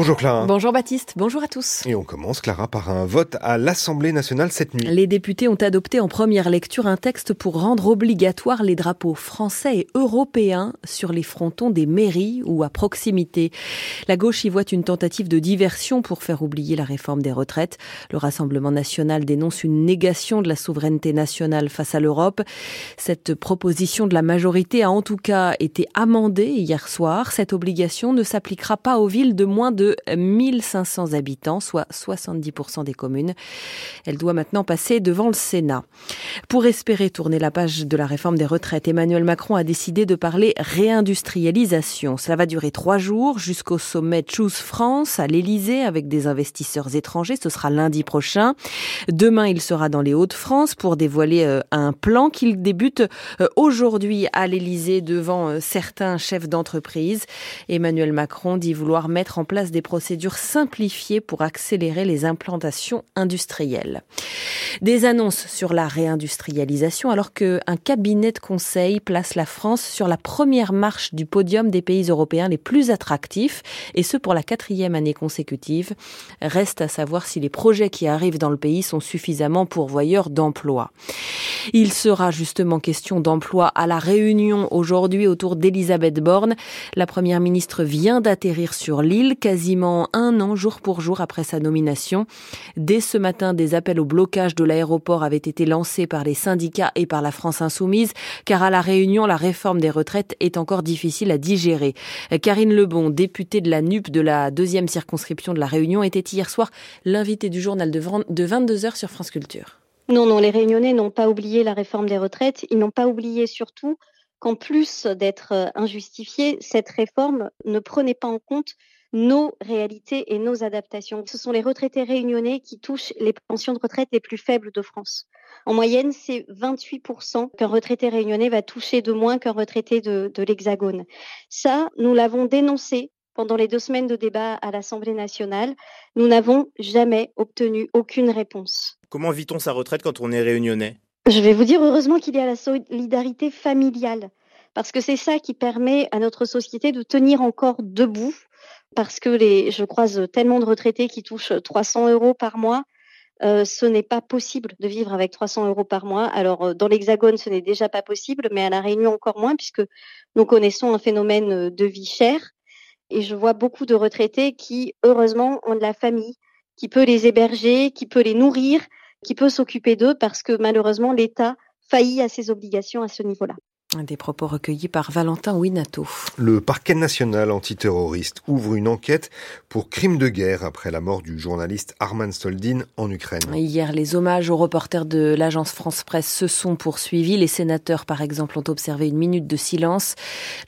Bonjour Clara. Bonjour Baptiste, bonjour à tous. Et on commence Clara par un vote à l'Assemblée nationale cette nuit. Les députés ont adopté en première lecture un texte pour rendre obligatoire les drapeaux français et européens sur les frontons des mairies ou à proximité. La gauche y voit une tentative de diversion pour faire oublier la réforme des retraites. Le Rassemblement national dénonce une négation de la souveraineté nationale face à l'Europe. Cette proposition de la majorité a en tout cas été amendée hier soir. Cette obligation ne s'appliquera pas aux villes de moins de 1500 habitants, soit 70% des communes. Elle doit maintenant passer devant le Sénat. Pour espérer tourner la page de la réforme des retraites, Emmanuel Macron a décidé de parler réindustrialisation. Cela va durer trois jours jusqu'au sommet Choose France à l'Elysée avec des investisseurs étrangers. Ce sera lundi prochain. Demain, il sera dans les Hauts-de-France pour dévoiler euh, un plan qu'il débute euh, aujourd'hui à l'Elysée devant euh, certains chefs d'entreprise. Emmanuel Macron dit vouloir mettre en place des procédures simplifiées pour accélérer les implantations industrielles. Des annonces sur la réindustrialisation alors qu'un cabinet de conseil place la France sur la première marche du podium des pays européens les plus attractifs et ce pour la quatrième année consécutive. Reste à savoir si les projets qui arrivent dans le pays sont suffisamment pourvoyeurs d'emplois. Il sera justement question d'emploi à la Réunion aujourd'hui autour d'Elisabeth Borne. La première ministre vient d'atterrir sur l'île, un an jour pour jour après sa nomination. Dès ce matin, des appels au blocage de l'aéroport avaient été lancés par les syndicats et par la France insoumise, car à la Réunion, la réforme des retraites est encore difficile à digérer. Karine Lebon, députée de la NUP de la deuxième circonscription de la Réunion, était hier soir l'invitée du journal de 22h sur France Culture. Non, non, les Réunionnais n'ont pas oublié la réforme des retraites. Ils n'ont pas oublié surtout qu'en plus d'être euh, injustifiée, cette réforme ne prenait pas en compte nos réalités et nos adaptations. Ce sont les retraités réunionnais qui touchent les pensions de retraite les plus faibles de France. En moyenne, c'est 28% qu'un retraité réunionnais va toucher de moins qu'un retraité de, de l'Hexagone. Ça, nous l'avons dénoncé pendant les deux semaines de débat à l'Assemblée nationale. Nous n'avons jamais obtenu aucune réponse. Comment vit-on sa retraite quand on est réunionnais? Je vais vous dire heureusement qu'il y a la solidarité familiale, parce que c'est ça qui permet à notre société de tenir encore debout, parce que les, je croise tellement de retraités qui touchent 300 euros par mois. Euh, ce n'est pas possible de vivre avec 300 euros par mois. Alors, euh, dans l'Hexagone, ce n'est déjà pas possible, mais à La Réunion encore moins, puisque nous connaissons un phénomène euh, de vie chère. Et je vois beaucoup de retraités qui, heureusement, ont de la famille, qui peut les héberger, qui peut les nourrir, qui peut s'occuper d'eux parce que malheureusement l'État faillit à ses obligations à ce niveau-là. Des propos recueillis par Valentin Winato. Le parquet national antiterroriste ouvre une enquête pour crime de guerre après la mort du journaliste Arman Soldin en Ukraine. Hier, les hommages aux reporters de l'agence France Presse se sont poursuivis. Les sénateurs, par exemple, ont observé une minute de silence.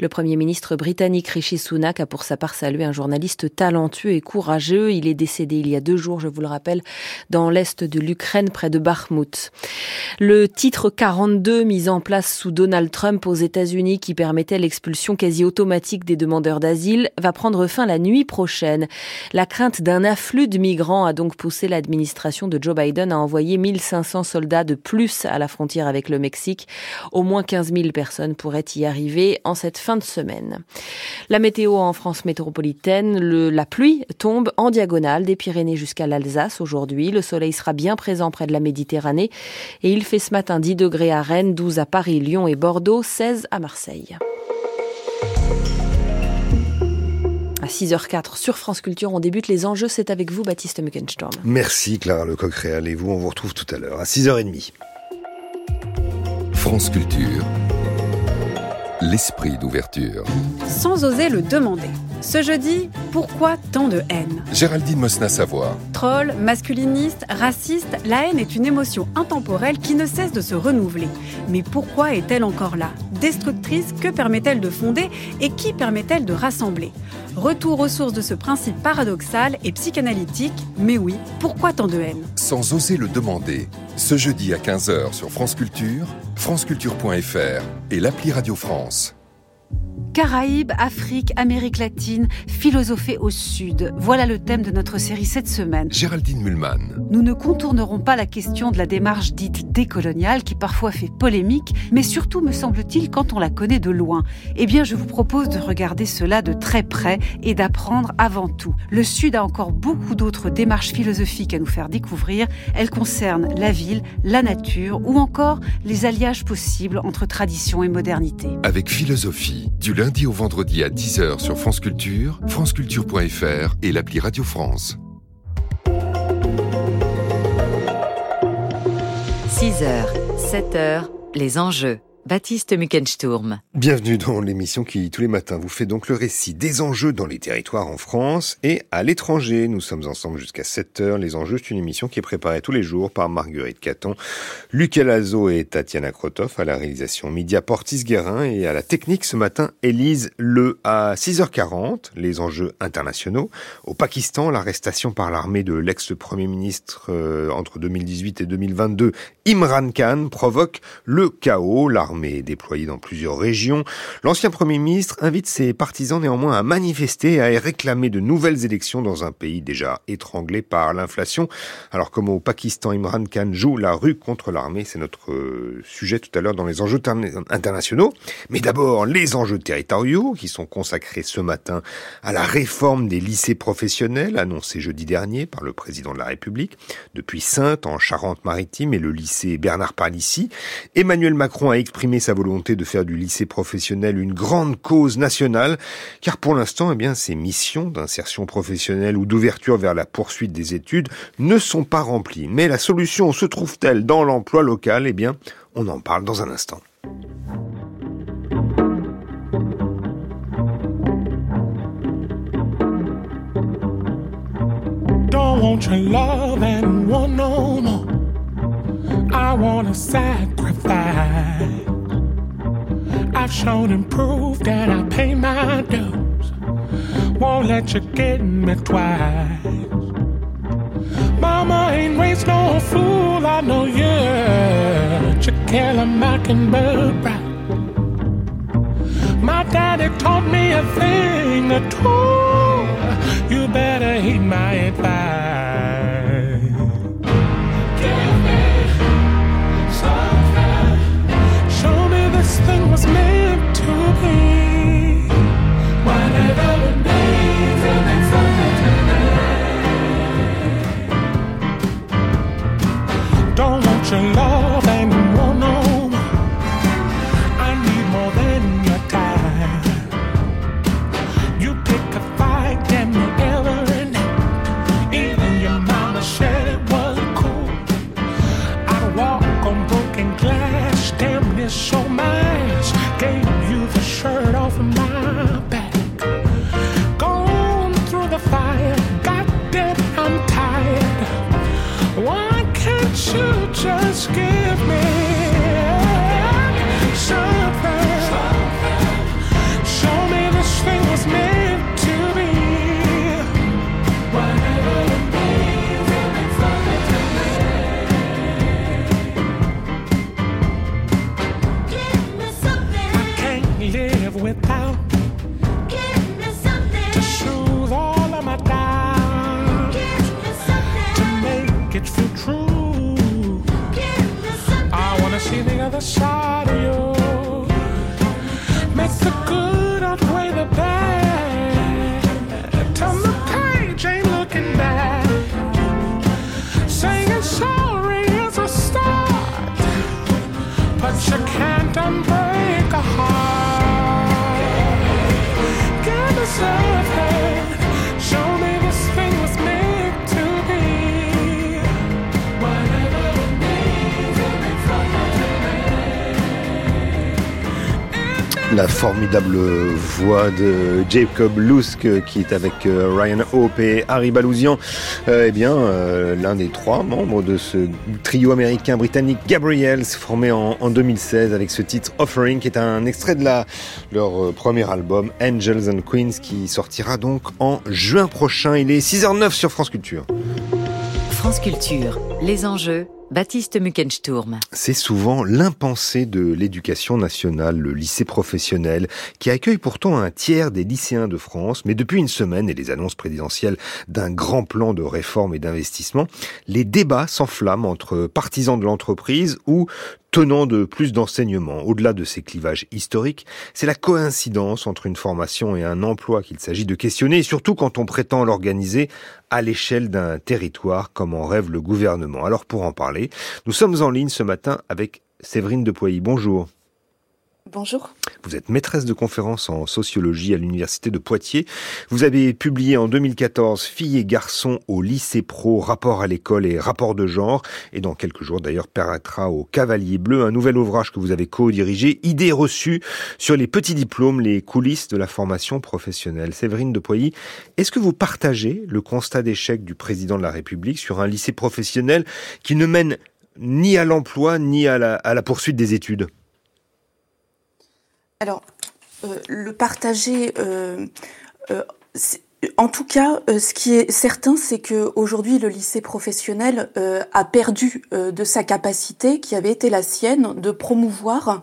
Le premier ministre britannique Rishi Sunak a pour sa part salué un journaliste talentueux et courageux. Il est décédé il y a deux jours, je vous le rappelle, dans l'est de l'Ukraine, près de Bakhmut. Le titre 42 mis en place sous Donald Trump aux États-Unis qui permettait l'expulsion quasi automatique des demandeurs d'asile va prendre fin la nuit prochaine. La crainte d'un afflux de migrants a donc poussé l'administration de Joe Biden à envoyer 1500 soldats de plus à la frontière avec le Mexique. Au moins 15 000 personnes pourraient y arriver en cette fin de semaine. La météo en France métropolitaine, la pluie tombe en diagonale des Pyrénées jusqu'à l'Alsace aujourd'hui. Le soleil sera bien présent près de la Méditerranée et il fait ce matin 10 degrés à Rennes, 12 à Paris, Lyon et Bordeaux. 16 à Marseille. À 6h04 sur France Culture, on débute les enjeux. C'est avec vous, Baptiste Muckenstorm. Merci, Clara Lecoq-Réal. Et vous, on vous retrouve tout à l'heure à 6h30. France Culture l'esprit d'ouverture. Sans oser le demander. Ce jeudi, pourquoi tant de haine? Géraldine Mosna-Savoie. Troll, masculiniste, raciste, la haine est une émotion intemporelle qui ne cesse de se renouveler. Mais pourquoi est-elle encore là? Destructrice, que permet-elle de fonder et qui permet-elle de rassembler? Retour aux sources de ce principe paradoxal et psychanalytique, mais oui, pourquoi tant de haine Sans oser le demander, ce jeudi à 15h sur France Culture, franceculture.fr et l'appli Radio France. Caraïbes, Afrique, Amérique latine, philosophée au sud. Voilà le thème de notre série cette semaine. Géraldine Mulman. Nous ne contournerons pas la question de la démarche dite décoloniale qui parfois fait polémique, mais surtout me semble-t-il quand on la connaît de loin. Eh bien, je vous propose de regarder cela de très près et d'apprendre avant tout. Le Sud a encore beaucoup d'autres démarches philosophiques à nous faire découvrir. Elles concernent la ville, la nature ou encore les alliages possibles entre tradition et modernité. Avec philosophie, du lundi au vendredi à 10h sur France Culture, franceculture.fr et l'appli Radio France. 6h, 7h, les enjeux. Baptiste Muckensturm. Bienvenue dans l'émission qui, tous les matins, vous fait donc le récit des enjeux dans les territoires en France et à l'étranger. Nous sommes ensemble jusqu'à 7 heures. Les enjeux, c'est une émission qui est préparée tous les jours par Marguerite Caton, Luc Lazo et Tatiana Krotov à la réalisation Media Portis Guérin et à la technique ce matin, Élise Le. À 6h40, les enjeux internationaux. Au Pakistan, l'arrestation par l'armée de l'ex-premier ministre euh, entre 2018 et 2022, Imran Khan, provoque le chaos. L'armée est déployée dans plusieurs régions. L'ancien Premier ministre invite ses partisans néanmoins à manifester et à réclamer de nouvelles élections dans un pays déjà étranglé par l'inflation. Alors comme au Pakistan, Imran Khan joue la rue contre l'armée, c'est notre euh, sujet tout à l'heure dans les enjeux internationaux. Mais d'abord, les enjeux territoriaux qui sont consacrés ce matin à la réforme des lycées professionnels annoncée jeudi dernier par le président de la République. Depuis Sainte, en Charente-Maritime et le lycée Bernard Palissy, Emmanuel Macron a exprimé sa volonté de faire du lycée professionnel une grande cause nationale, car pour l'instant, eh bien, ces missions d'insertion professionnelle ou d'ouverture vers la poursuite des études ne sont pas remplies. Mais la solution se trouve-t-elle dans l'emploi local? Eh bien, on en parle dans un instant. I want to sacrifice. I've shown and proved that I pay my dues. Won't let you get me twice. Mama ain't raised no fool, I know you. You kill a mockingbird right. My daddy taught me a thing or two. You better heed my advice. Meant to be. Just give me La formidable voix de Jacob Lusk qui est avec euh, Ryan Hope et Harry Balousian, euh, eh bien euh, l'un des trois membres de ce trio américain britannique Gabriels formé en, en 2016 avec ce titre Offering qui est un extrait de leur euh, premier album Angels and Queens qui sortira donc en juin prochain. Il est 6h09 sur France Culture. France Culture, les enjeux, Baptiste Muckensturm. C'est souvent l'impensé de l'éducation nationale, le lycée professionnel, qui accueille pourtant un tiers des lycéens de France, mais depuis une semaine et les annonces présidentielles d'un grand plan de réforme et d'investissement, les débats s'enflamment entre partisans de l'entreprise ou tenant de plus d'enseignements. Au-delà de ces clivages historiques, c'est la coïncidence entre une formation et un emploi qu'il s'agit de questionner, surtout quand on prétend l'organiser à l'échelle d'un territoire comme en rêve le gouvernement. Alors pour en parler, nous sommes en ligne ce matin avec Séverine de Poilly. Bonjour. Bonjour. Vous êtes maîtresse de conférences en sociologie à l'université de Poitiers. Vous avez publié en 2014 Filles et garçons au lycée pro, rapport à l'école et rapport de genre. Et dans quelques jours d'ailleurs paraîtra au Cavalier Bleu un nouvel ouvrage que vous avez co-dirigé, Idées reçues sur les petits diplômes, les coulisses de la formation professionnelle. Séverine de Poilly, est-ce que vous partagez le constat d'échec du président de la République sur un lycée professionnel qui ne mène ni à l'emploi ni à la, à la poursuite des études? Alors, euh, le partager, euh, euh, en tout cas, ce qui est certain, c'est que aujourd'hui, le lycée professionnel a perdu de sa capacité, qui avait été la sienne, de promouvoir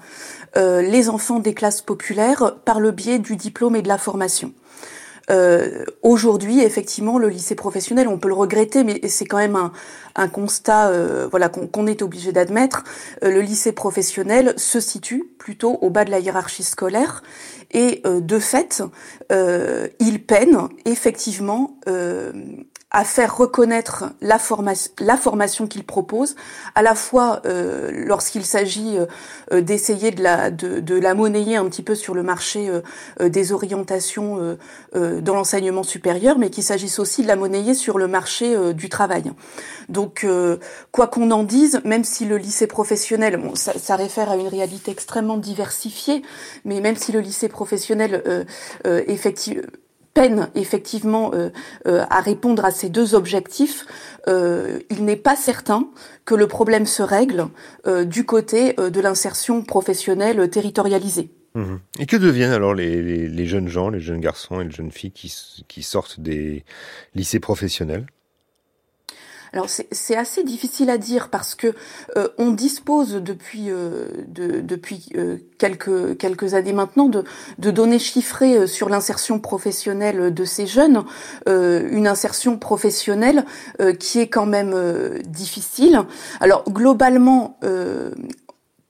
les enfants des classes populaires par le biais du diplôme et de la formation. Euh, Aujourd'hui, effectivement, le lycée professionnel, on peut le regretter, mais c'est quand même un, un constat, euh, voilà, qu'on est obligé d'admettre. Euh, le lycée professionnel se situe plutôt au bas de la hiérarchie scolaire, et euh, de fait, il peine effectivement à faire reconnaître la, formation, la formation qu'il propose, à la fois euh, lorsqu'il s'agit euh, d'essayer de la, de, la monnayer un petit peu sur le marché euh, des orientations dans l'enseignement supérieur, mais qu'il s'agisse aussi de la monnayer sur le marché du travail. Donc, quoi qu'on en dise, même si le lycée professionnel, ça, ça, réfère à une réalité extrêmement diversifiée, mais même si le lycée professionnel effectivement peine effectivement euh, euh, à répondre à ces deux objectifs, euh, il n'est pas certain que le problème se règle du côté de l'insertion professionnelle territorialisée. Mmh. Et que deviennent alors les, jeunes gens, les jeunes garçons et les jeunes filles qui sortent des lycées professionnels? Alors c'est assez difficile à dire parce que euh, on dispose depuis euh, de, depuis euh, quelques quelques années maintenant de, de données chiffrées sur l'insertion professionnelle de ces jeunes, une insertion professionnelle qui est quand même difficile. Alors globalement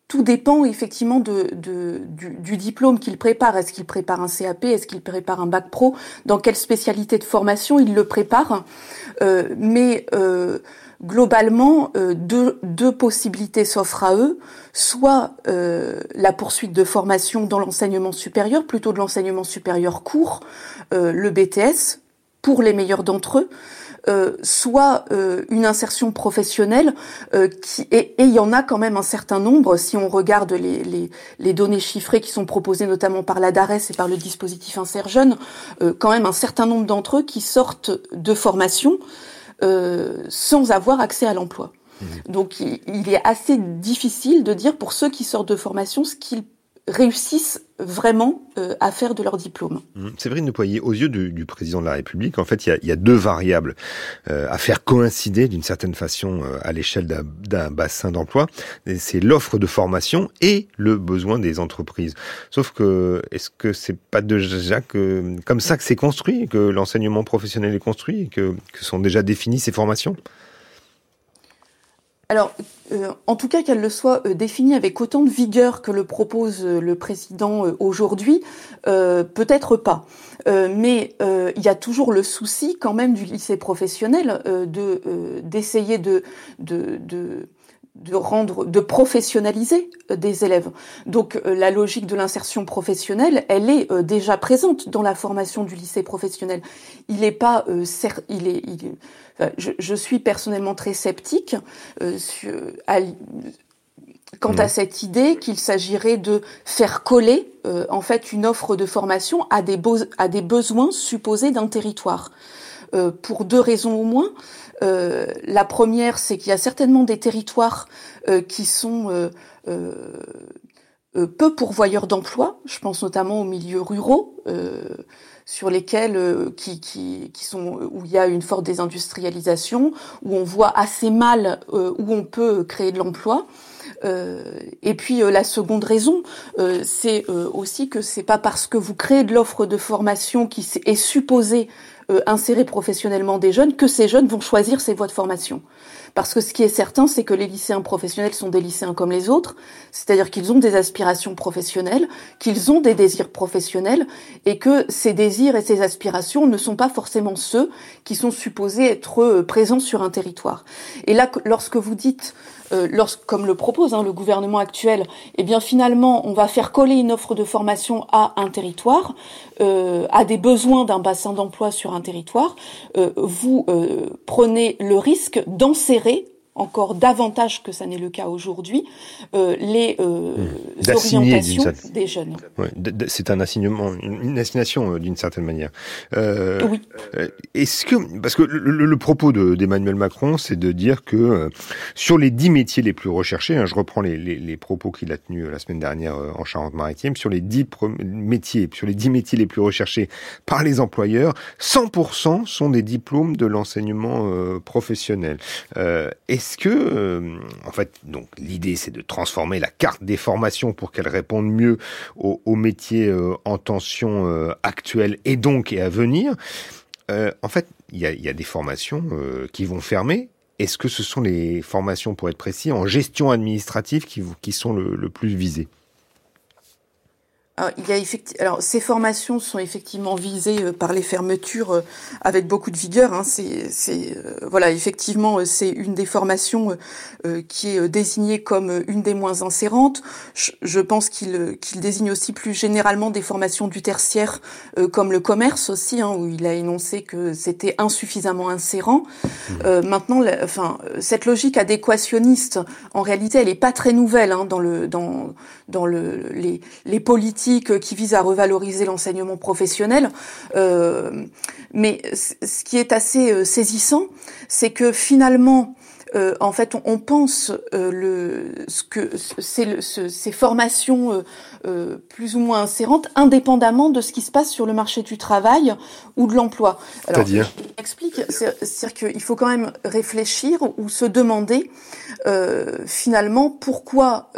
tout dépend effectivement du, diplôme qu'il prépare. Est-ce qu'il prépare un CAP Est-ce qu'il prépare un bac pro? Dans quelle spécialité de formation il le prépare? Euh, Mais euh, globalement, euh, deux, deux, possibilités s'offrent à eux. Soit la poursuite de formation dans l'enseignement supérieur, plutôt de l'enseignement supérieur court, le BTS, pour les meilleurs d'entre eux. Euh, soit euh, une insertion professionnelle euh, qui et, il y en a quand même un certain nombre si on regarde les, les, les données chiffrées qui sont proposées notamment par la DARES et par le dispositif Insert Jeune, quand même un certain nombre d'entre eux qui sortent de formation sans avoir accès à l'emploi. Mmh. Donc il, il est assez difficile de dire pour ceux qui sortent de formation ce qu'ils réussissent vraiment euh, à faire de leur diplôme. Mmh. Séverine Nepoyer, aux yeux du, du, président de la République, en fait, il y a, il y a deux variables euh, à faire coïncider d'une certaine façon euh, à l'échelle d'un bassin d'emploi. C'est l'offre de formation et le besoin des entreprises. Sauf que, est-ce que c'est pas déjà que, comme ça que c'est construit, que l'enseignement professionnel est construit, que, que sont déjà définies ces formations? Alors, euh, en tout cas, qu'elle le soit euh, définie avec autant de vigueur que le propose euh, le président aujourd'hui, peut-être pas. mais il y a toujours le souci, quand même, du lycée professionnel de d'essayer de, de, de de rendre, de professionnaliser des élèves. Donc la logique de l'insertion professionnelle, elle est déjà présente dans la formation du lycée professionnel. Il n'est pas, il est, il est je, suis personnellement très sceptique euh, quant à cette idée qu'il s'agirait de faire coller euh, en fait une offre de formation à des, à des besoins supposés d'un territoire. Euh, pour deux raisons au moins. la première, c'est qu'il y a certainement des territoires qui sont peu pourvoyeurs d'emplois. Je pense notamment aux milieux ruraux sur lesquels qui, qui, qui, sont où il y a une forte désindustrialisation, où on voit assez mal où on peut créer de l'emploi. Euh, et puis euh, la seconde raison, euh, c'est aussi que c'est pas parce que vous créez de l'offre de formation qui est supposée insérer professionnellement des jeunes que ces jeunes vont choisir ces voies de formation. Parce que ce qui est certain, c'est que les lycéens professionnels sont des lycéens comme les autres, c'est-à-dire qu'ils ont des aspirations professionnelles, qu'ils ont des désirs professionnels, et que ces désirs et ces aspirations ne sont pas forcément ceux qui sont supposés être présents sur un territoire. Et là, lorsque vous dites euh, comme le propose hein, le gouvernement actuel, eh bien finalement, on va faire coller une offre de formation à un territoire, euh, à des besoins d'un bassin d'emploi sur un territoire. Euh, vous prenez le risque d'enserrer encore davantage que ça n'est le cas aujourd'hui, euh, les euh, mmh. orientations des jeunes. c'est un assignement, une assignation euh, d'une certaine manière. Euh, oui. Est-ce que, parce que le, le propos d'Emmanuel Macron, c'est de dire que sur les dix métiers les plus recherchés, hein, je reprends les, les, les propos qu'il a tenus la semaine dernière en Charente-Maritime, sur les dix métiers, sur les dix métiers les plus recherchés par les employeurs, 100% sont des diplômes de l'enseignement professionnel. Est-ce est-ce que, euh, en fait, donc l'idée c'est de transformer la carte des formations pour qu'elle réponde mieux aux, métiers euh, en tension euh, actuelle et donc et à venir. en fait, il y a, des formations qui vont fermer. Est-ce que ce sont les formations, pour être précis, en gestion administrative qui, qui sont le plus visées? Alors, il y a Alors, ces formations sont effectivement visées euh, par les fermetures euh, avec beaucoup de vigueur. Hein. C'est, c'est euh, voilà, effectivement, c'est une des formations qui est désignée comme une des moins insérantes. Je, pense qu'il, qu'il désigne aussi plus généralement des formations du tertiaire, comme le commerce aussi, hein, où il a énoncé que c'était insuffisamment insérant. Mmh. maintenant, enfin, cette logique adéquationniste, en réalité, elle est pas très nouvelle hein, dans le dans dans le les, les politiques qui vise à revaloriser l'enseignement professionnel. Euh, mais ce qui est assez euh, saisissant, c'est que finalement, euh, en fait, on, pense euh, le, ce que c'est ces formations euh, euh, plus ou moins insérantes, indépendamment de ce qui se passe sur le marché du travail ou de l'emploi. C'est-à-dire Explique, c'est-à-dire qu'il faut quand même réfléchir ou se demander finalement pourquoi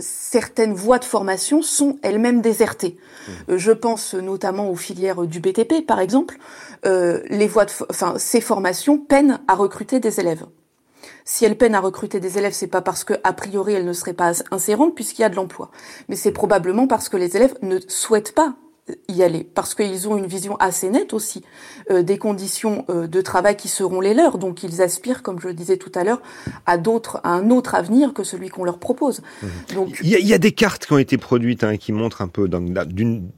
certaines voies de formation sont elles-mêmes désertées. Mmh. je pense notamment aux filières du BTP, par exemple. les voies de, enfin, ces formations peinent à recruter des élèves. Si elle peine à recruter des élèves, c'est pas parce que a priori elle ne serait pas insérantes puisqu'il y a de l'emploi, mais c'est probablement parce que les élèves ne souhaitent pas y aller parce qu'ils ont une vision assez nette aussi euh, des conditions euh, de travail qui seront les leurs. Donc ils aspirent, comme je le disais tout à l'heure, à d'autres, à un autre avenir que celui qu'on leur propose. Mmh. Donc il y, a, des cartes qui ont été produites hein, qui montrent un peu d'une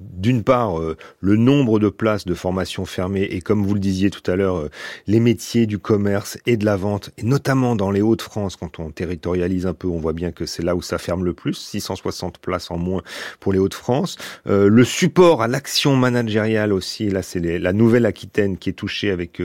part euh, le nombre de places de formation fermées et comme vous le disiez tout à l'heure les métiers du commerce et de la vente et notamment dans les Hauts-de-France quand on territorialise un peu on voit bien que c'est là où ça ferme le plus 660 places en moins pour les Hauts-de-France le support à l'action managériale aussi. Là, c'est la Nouvelle-Aquitaine qui est touchée avec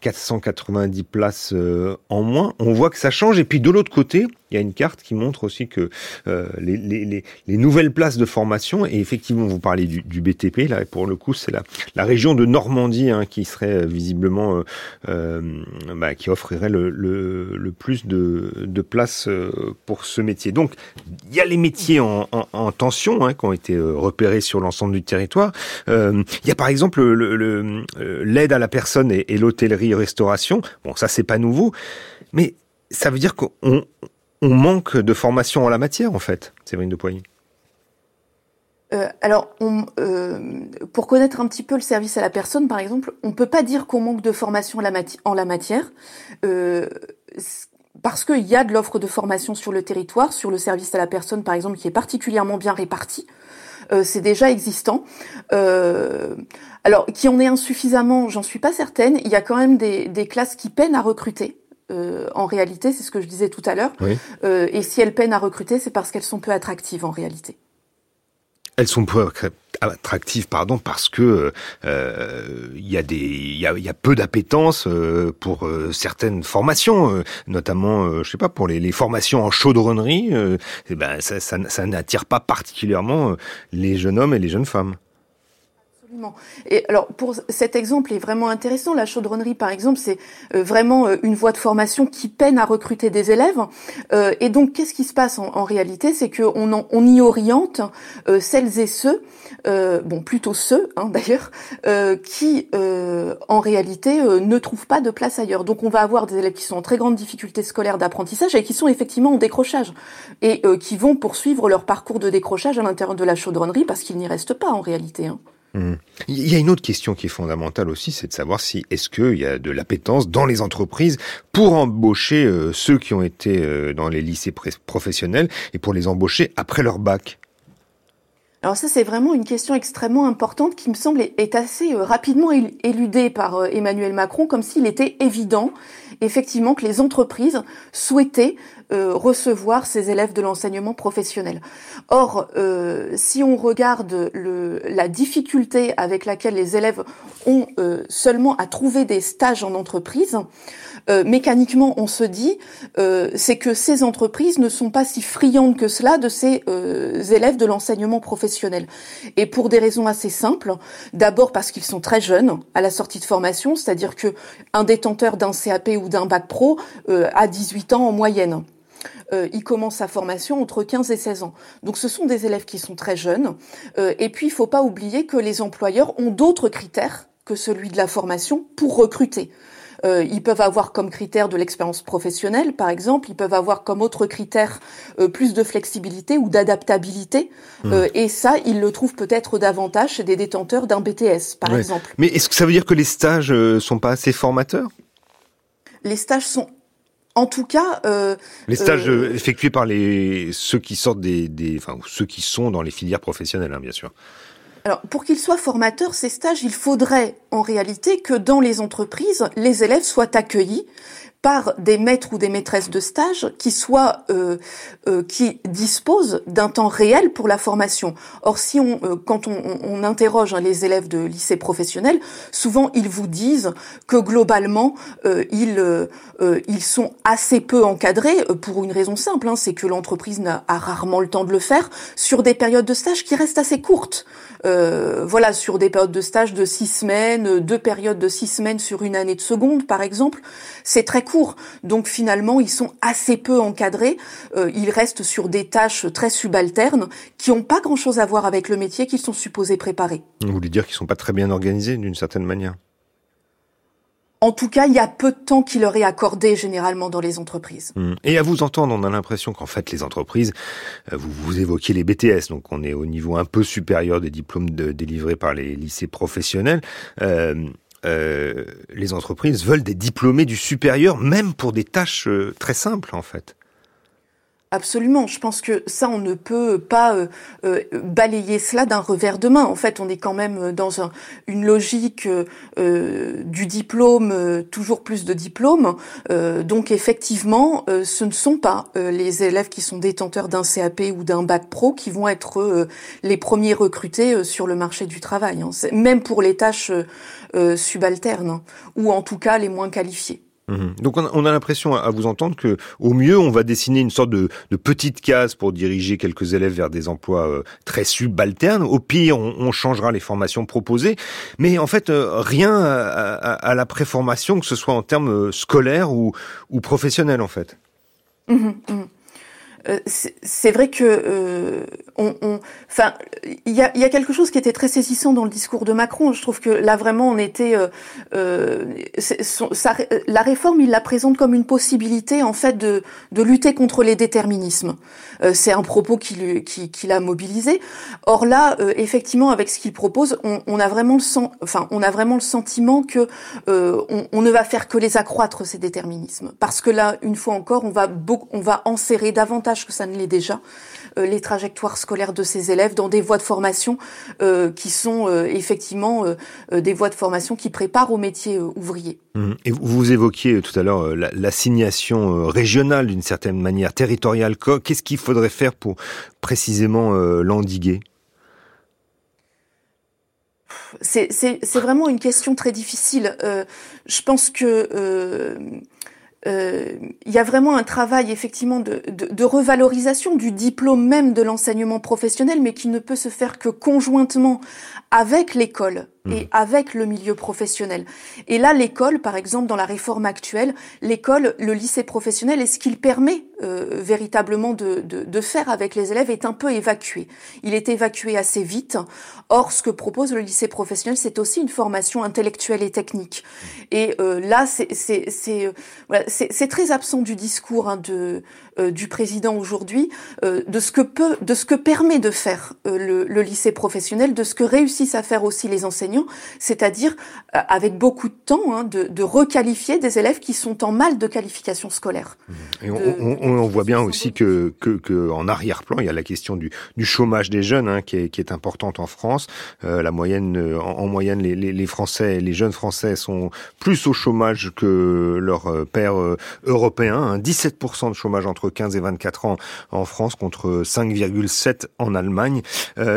490 euh, places euh, en moins. On voit que ça change. Et puis de l'autre côté, il y a une carte qui montre aussi que euh, les, les, les, nouvelles places de formation, et effectivement, vous parlez du, BTP, là, pour le coup, c'est la, région de Normandie hein, qui serait visiblement, euh, bah, qui offrirait le, plus de, places pour ce métier. Donc, il y a les métiers en, en, en tension hein, qui ont été repérés sur l'ensemble du territoire euh, il y a par exemple euh, l'aide à la personne et, l'hôtellerie-restauration. Bon, ça c'est pas nouveau, mais ça veut dire qu'on manque de formation en la matière en fait, Séverine de Poigny? Euh, alors, pour connaître un petit peu le service à la personne, par exemple, on ne peut pas dire qu'on manque de formation en la matière, parce qu'il y a de l'offre de formation sur le territoire, sur le service à la personne, par exemple, qui est particulièrement bien répartie. Euh, c'est déjà existant. Euh, alors, qui en est insuffisamment, j'en suis pas certaine. Il y a quand même des, classes qui peinent à recruter. Euh, en réalité, c'est ce que je disais tout à l'heure. et si elles peinent à recruter, c'est parce qu'elles sont peu attractives en réalité. Elles sont peu attractive, pardon, parce que il y a des, il y a, y a, peu d'appétence pour certaines formations, notamment, je sais pas, pour les, les formations en chaudronnerie. Eh ben, ça, ça, ça n'attire pas particulièrement les jeunes hommes et les jeunes femmes. Et alors pour cet exemple est vraiment intéressant. La chaudronnerie, par exemple, c'est euh, vraiment euh, une voie de formation qui peine à recruter des élèves. Euh, et donc, qu'est-ce qui se passe en, réalité? C'est qu'on on y oriente celles et ceux, bon plutôt ceux hein, d'ailleurs, qui en réalité ne trouvent pas de place ailleurs. Donc, on va avoir des élèves qui sont en très grande difficulté scolaire d'apprentissage et qui sont effectivement en décrochage et qui vont poursuivre leur parcours de décrochage à l'intérieur de la chaudronnerie parce qu'ils n'y restent pas en réalité. Hein. Hmm. Il y a une autre question qui est fondamentale aussi, c'est de savoir si est-ce qu'il y a de l'appétence dans les entreprises pour embaucher euh, ceux qui ont été euh, dans les lycées professionnels et pour les embaucher après leur bac? Alors ça, c'est vraiment une question extrêmement importante qui me semble est assez euh, rapidement éludée par Emmanuel Macron, comme s'il était évident, effectivement, que les entreprises souhaitaient euh, recevoir ces élèves de l'enseignement professionnel. Or, euh, si on regarde le, la difficulté avec laquelle les élèves ont euh, seulement à trouver des stages en entreprise, mécaniquement, on se dit, c'est que ces entreprises ne sont pas si friandes que cela de ces élèves de l'enseignement professionnel. Et pour des raisons assez simples. D'abord parce qu'ils sont très jeunes à la sortie de formation, c'est-à-dire que un détenteur d'un CAP ou d'un bac pro a 18 ans en moyenne euh, il commence sa formation entre 15 et 16 ans. Donc ce sont des élèves qui sont très jeunes. Euh, et puis il ne faut pas oublier que les employeurs ont d'autres critères que celui de la formation pour recruter. Euh, ils peuvent avoir comme critère de l'expérience professionnelle, par exemple. Ils peuvent avoir comme autre critère euh, plus de flexibilité ou d'adaptabilité. Mmh. Euh, et ça, ils le trouvent peut-être davantage chez des détenteurs d'un BTS, par exemple. Mais est-ce que ça veut dire que les stages sont pas assez formateurs? Les stages sont en tout cas, euh, les stages euh, effectués par les ceux qui sortent des, des enfin ceux qui sont dans les filières professionnelles, hein, bien sûr. Alors, pour qu'ils soient formateurs, ces stages, il faudrait en réalité que dans les entreprises, les élèves soient accueillis par des maîtres ou des maîtresses de stage qui soient euh, euh, qui disposent d'un temps réel pour la formation. Or, si on euh, quand on, on, interroge hein, les élèves de lycée professionnel, souvent ils vous disent que globalement ils ils sont assez peu encadrés pour une raison simple, hein, c'est que l'entreprise n'a a rarement le temps de le faire sur des périodes de stage qui restent assez courtes. voilà, sur des périodes de stage de six semaines, deux périodes de six semaines sur une année de seconde, par exemple, c'est très court donc finalement, ils sont assez peu encadrés. Euh, ils restent sur des tâches très subalternes qui n'ont pas grand-chose à voir avec le métier qu'ils sont supposés préparer. Vous voulez dire qu'ils sont pas très bien organisés d'une certaine manière? En tout cas, il y a peu de temps qui leur est accordé généralement dans les entreprises. Mmh. Et à vous entendre, on a l'impression qu'en fait, les entreprises, euh, vous, vous évoquiez les BTS, donc on est au niveau un peu supérieur des diplômes délivrés par les lycées professionnels. Euh, euh, les entreprises veulent des diplômés du supérieur, même pour des tâches euh, très simples en fait. Absolument. Je pense que ça, on ne peut pas euh, euh, balayer cela d'un revers de main. En fait, on est quand même dans une logique euh, du diplôme, toujours plus de diplômes. donc, effectivement, ce ne sont pas les élèves qui sont détenteurs d'un CAP ou d'un bac pro qui vont être les premiers recrutés sur le marché du travail. Hein. Même pour les tâches subalternes, hein, ou en tout cas les moins qualifiées. Mhm. Donc on a, l'impression à vous entendre que au mieux on va dessiner une sorte de, petite case pour diriger quelques élèves vers des emplois euh, très subalternes. Au pire on, changera les formations proposées, mais en fait euh, rien à, la préformation que ce soit en termes euh, scolaires ou, professionnels en fait. Mhm, mhm. C'est vrai que euh, on, enfin, il y a, y a, quelque chose qui était très saisissant dans le discours de Macron. Je trouve que là vraiment on était, euh, euh la réforme il la présente comme une possibilité en fait de, de lutter contre les déterminismes. c'est un propos qui, qui, qui l'a mobilisé. Or là, effectivement, avec ce qu'il propose, on, on, a vraiment le sens, enfin, on a vraiment le sentiment que on, on, ne va faire que les accroître ces déterminismes, parce que là, une fois encore, on va on va enserrer davantage que ça ne l'est déjà, euh, les trajectoires scolaires de ces élèves dans des voies de formation euh, qui sont euh, effectivement des voies de formation qui préparent au métier ouvrier. Mmh. Et vous évoquiez tout à l'heure l'assignation régionale d'une certaine manière, territoriale. Qu'est-ce qu'il faudrait faire pour précisément l'endiguer? C'est vraiment une question très difficile. Euh, je pense que euh, euh, il y a vraiment un travail effectivement de, de, de revalorisation du diplôme même de l'enseignement professionnel, mais qui ne peut se faire que conjointement avec l'école et mmh. avec le milieu professionnel. Et là, l'école, par exemple, dans la réforme actuelle, l'école, le lycée professionnel, et ce qu'il permet euh, véritablement de, de, de, faire avec les élèves est un peu évacué. Il est évacué assez vite. Or, ce que propose le lycée professionnel, c'est aussi une formation intellectuelle et technique. Et euh, là, c'est euh, voilà, très absent du discours hein, de, euh, du président aujourd'hui, euh, de ce que peut, de ce que permet de faire le, le lycée professionnel, de ce que réussissent à faire aussi les enseignants c'est-à-dire euh, avec beaucoup de temps hein, de, requalifier des élèves qui sont en mal de qualification scolaire. Et on, voit bien aussi que, que, en arrière-plan, il y a la question du, du chômage des jeunes hein, qui, est, qui, est, importante en France. Euh, la moyenne, euh, en, moyenne, les, les, Français, les jeunes Français sont plus au chômage que leurs pères européens. 17% hein. de chômage entre 15 et 24 ans en France contre 5,7 en Allemagne.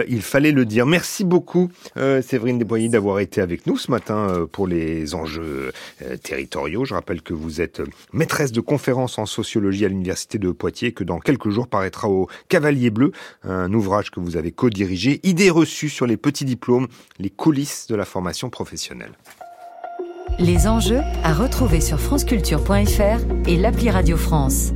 il fallait le dire. Merci beaucoup, Séverine D'avoir été avec nous ce matin euh, pour les enjeux euh, territoriaux. Je rappelle que vous êtes maîtresse de conférences en sociologie à l'Université de Poitiers, que dans quelques jours paraîtra au Cavalier Bleu, un ouvrage que vous avez co-dirigé, Idées reçues sur les petits diplômes, les coulisses de la formation professionnelle. Les enjeux à retrouver sur franceculture.fr et l'appli Radio France.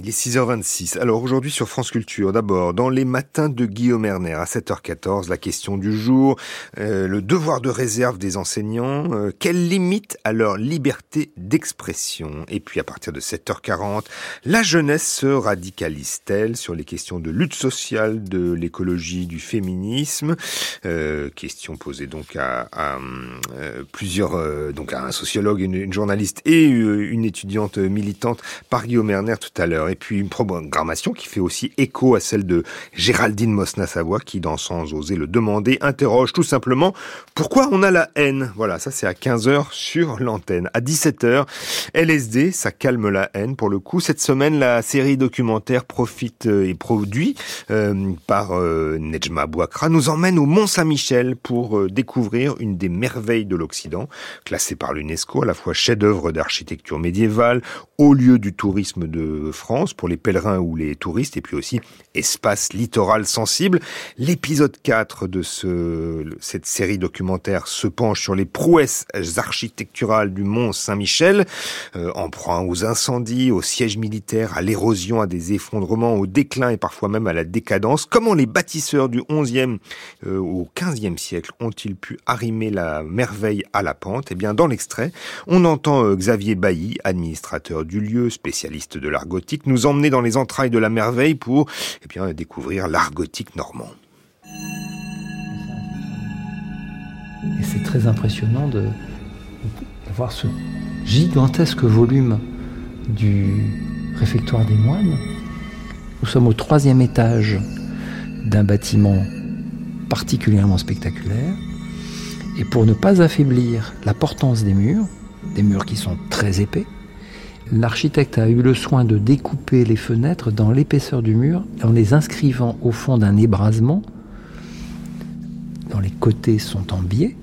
Il est 6h26. Alors aujourd'hui sur France Culture, d'abord dans les matins de Guillaume Erner à 7h14, la question du jour, euh, le devoir de réserve des enseignants, euh, quelles limites à leur liberté d'expression? Et puis à partir de 7h40, la jeunesse se radicalise-t-elle sur les questions de lutte sociale, de l'écologie, du féminisme? Euh, Question posée donc à, plusieurs, donc à un sociologue, une, une journaliste et une étudiante militante par Guillaume Erner tout à l'heure. Et puis une programmation qui fait aussi écho à celle de Géraldine Mosna-Savoie qui, dans Sans oser le demander, interroge tout simplement pourquoi on a la haine? Voilà, ça c'est à 15h sur l'antenne. À 17h, LSD, ça calme la haine pour le coup. Cette semaine, la série documentaire Profite euh, et produit euh, par euh, Nejma Bouakra nous emmène au Mont-Saint-Michel pour euh, découvrir une des merveilles de l'Occident, classée par l'UNESCO à la fois chef-d'œuvre d'architecture médiévale, haut lieu du tourisme de France, pour les pèlerins ou les touristes, et puis aussi espace littoral sensible. L'épisode 4 de ce, cette série documentaire se penche sur les prouesses architecturales du Mont Saint-Michel, euh, en proie aux incendies, aux sièges militaires, à l'érosion, à des effondrements, au déclin et parfois même à la décadence. Comment les bâtisseurs du 11e euh, au 15e siècle ont-ils pu arrimer la merveille à la pente? Eh bien, dans l'extrait, on entend euh, Xavier Bailly, administrateur du lieu, spécialiste de l'art gothique, nous emmener dans les entrailles de la merveille pour eh découvrir l'art gothique normand. Et c'est très impressionnant de, voir ce gigantesque volume du réfectoire des moines. Nous sommes au troisième étage d'un bâtiment particulièrement spectaculaire. Et pour ne pas affaiblir la portance des murs, des murs qui sont très épais, L'architecte a eu le soin de découper les fenêtres dans l'épaisseur du mur en les inscrivant au fond d'un ébrasement dont les côtés sont en biais,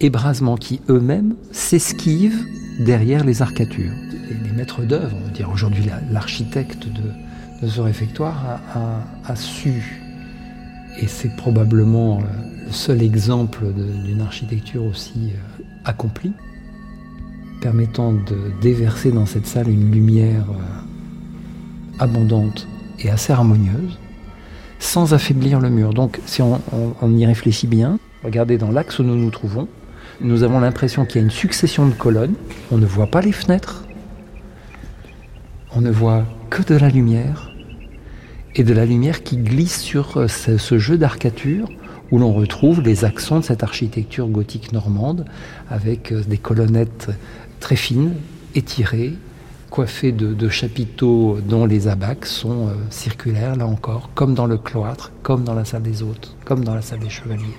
ébrasements qui eux-mêmes s'esquivent derrière les arcatures. Les, maîtres d'œuvre, on va dire aujourd'hui l'architecte de, ce réfectoire, a, su, et c'est probablement le seul exemple d'une architecture aussi euh, accomplie, permettant de déverser dans cette salle une lumière euh, abondante et assez harmonieuse, sans affaiblir le mur. Donc si on, y réfléchit bien, regardez dans l'axe où nous nous trouvons, nous avons l'impression qu'il y a une succession de colonnes, on ne voit pas les fenêtres, on ne voit que de la lumière, et de la lumière qui glisse sur euh, ce jeu d'arcature où l'on retrouve les accents de cette architecture gothique normande avec euh, des colonnettes très fines, étirées, coiffées de, chapiteaux dont les abacs sont euh, circulaires, là encore, comme dans le cloître, comme dans la salle des hôtes, comme dans la salle des chevaliers.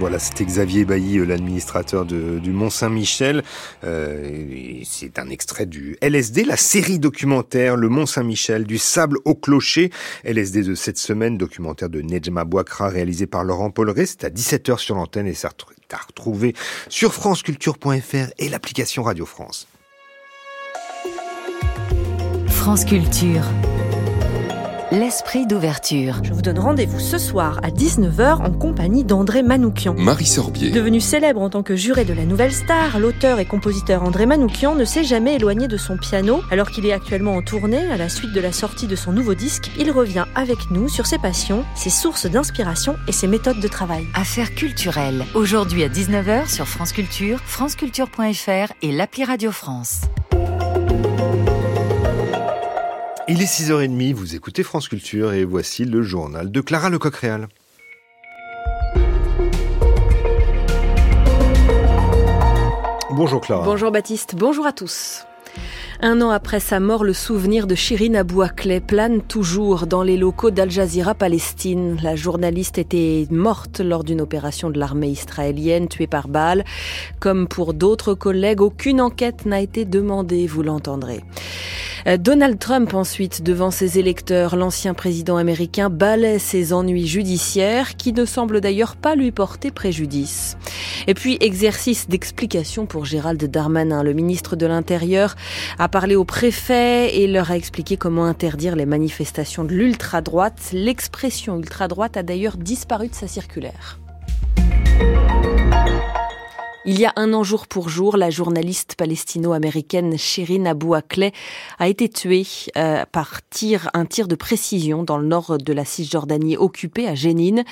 Voilà, c'était Xavier Bailly, euh, l'administrateur du Mont-Saint-Michel. Euh, c'est un extrait du LSD, la série documentaire Le Mont-Saint-Michel, du sable au clocher. LSD de cette semaine, documentaire de Nejma Bouakra, réalisé par Laurent Polleret. C'est à 17h sur l'antenne et c'est à retrouver sur franceculture.fr et l'application Radio France. France Culture. L'esprit d'ouverture. Je vous donne rendez-vous ce soir à 19h en compagnie d'André Manoukian. Marie Sorbier. Devenu célèbre en tant que juré de la Nouvelle Star, l'auteur et compositeur André Manoukian ne s'est jamais éloigné de son piano. Alors qu'il est actuellement en tournée à la suite de la sortie de son nouveau disque, il revient avec nous sur ses passions, ses sources d'inspiration et ses méthodes de travail. Affaires culturelles. Aujourd'hui à 19h sur France Culture, franceculture.fr et l'appli Radio France. Il est 6h30, vous écoutez France Culture et voici le journal de Clara Lecoq-Réal. Bonjour Clara. Bonjour Baptiste, bonjour à tous. Un an après sa mort, le souvenir de Shirin Abou Akleh plane toujours dans les locaux d'Al Jazeera Palestine. La journaliste était morte lors d'une opération de l'armée israélienne tuée par balle. Comme pour d'autres collègues, aucune enquête n'a été demandée, vous l'entendrez. Euh, Donald Trump ensuite, devant ses électeurs, l'ancien président américain balaie ses ennuis judiciaires qui ne semblent d'ailleurs pas lui porter préjudice. Et puis exercice d'explication pour Gérald Darmanin. Le ministre de l'Intérieur a parlé aux préfets et leur a expliqué comment interdire les manifestations de l'ultra-droite. L'expression ultra-droite a d'ailleurs disparu de sa circulaire. Il y a un an jour pour jour, la journaliste palestino-américaine Shirin Abou Akleh a été tuée euh, par tir, un tir de précision dans le nord de la Cisjordanie occupée à Jénine.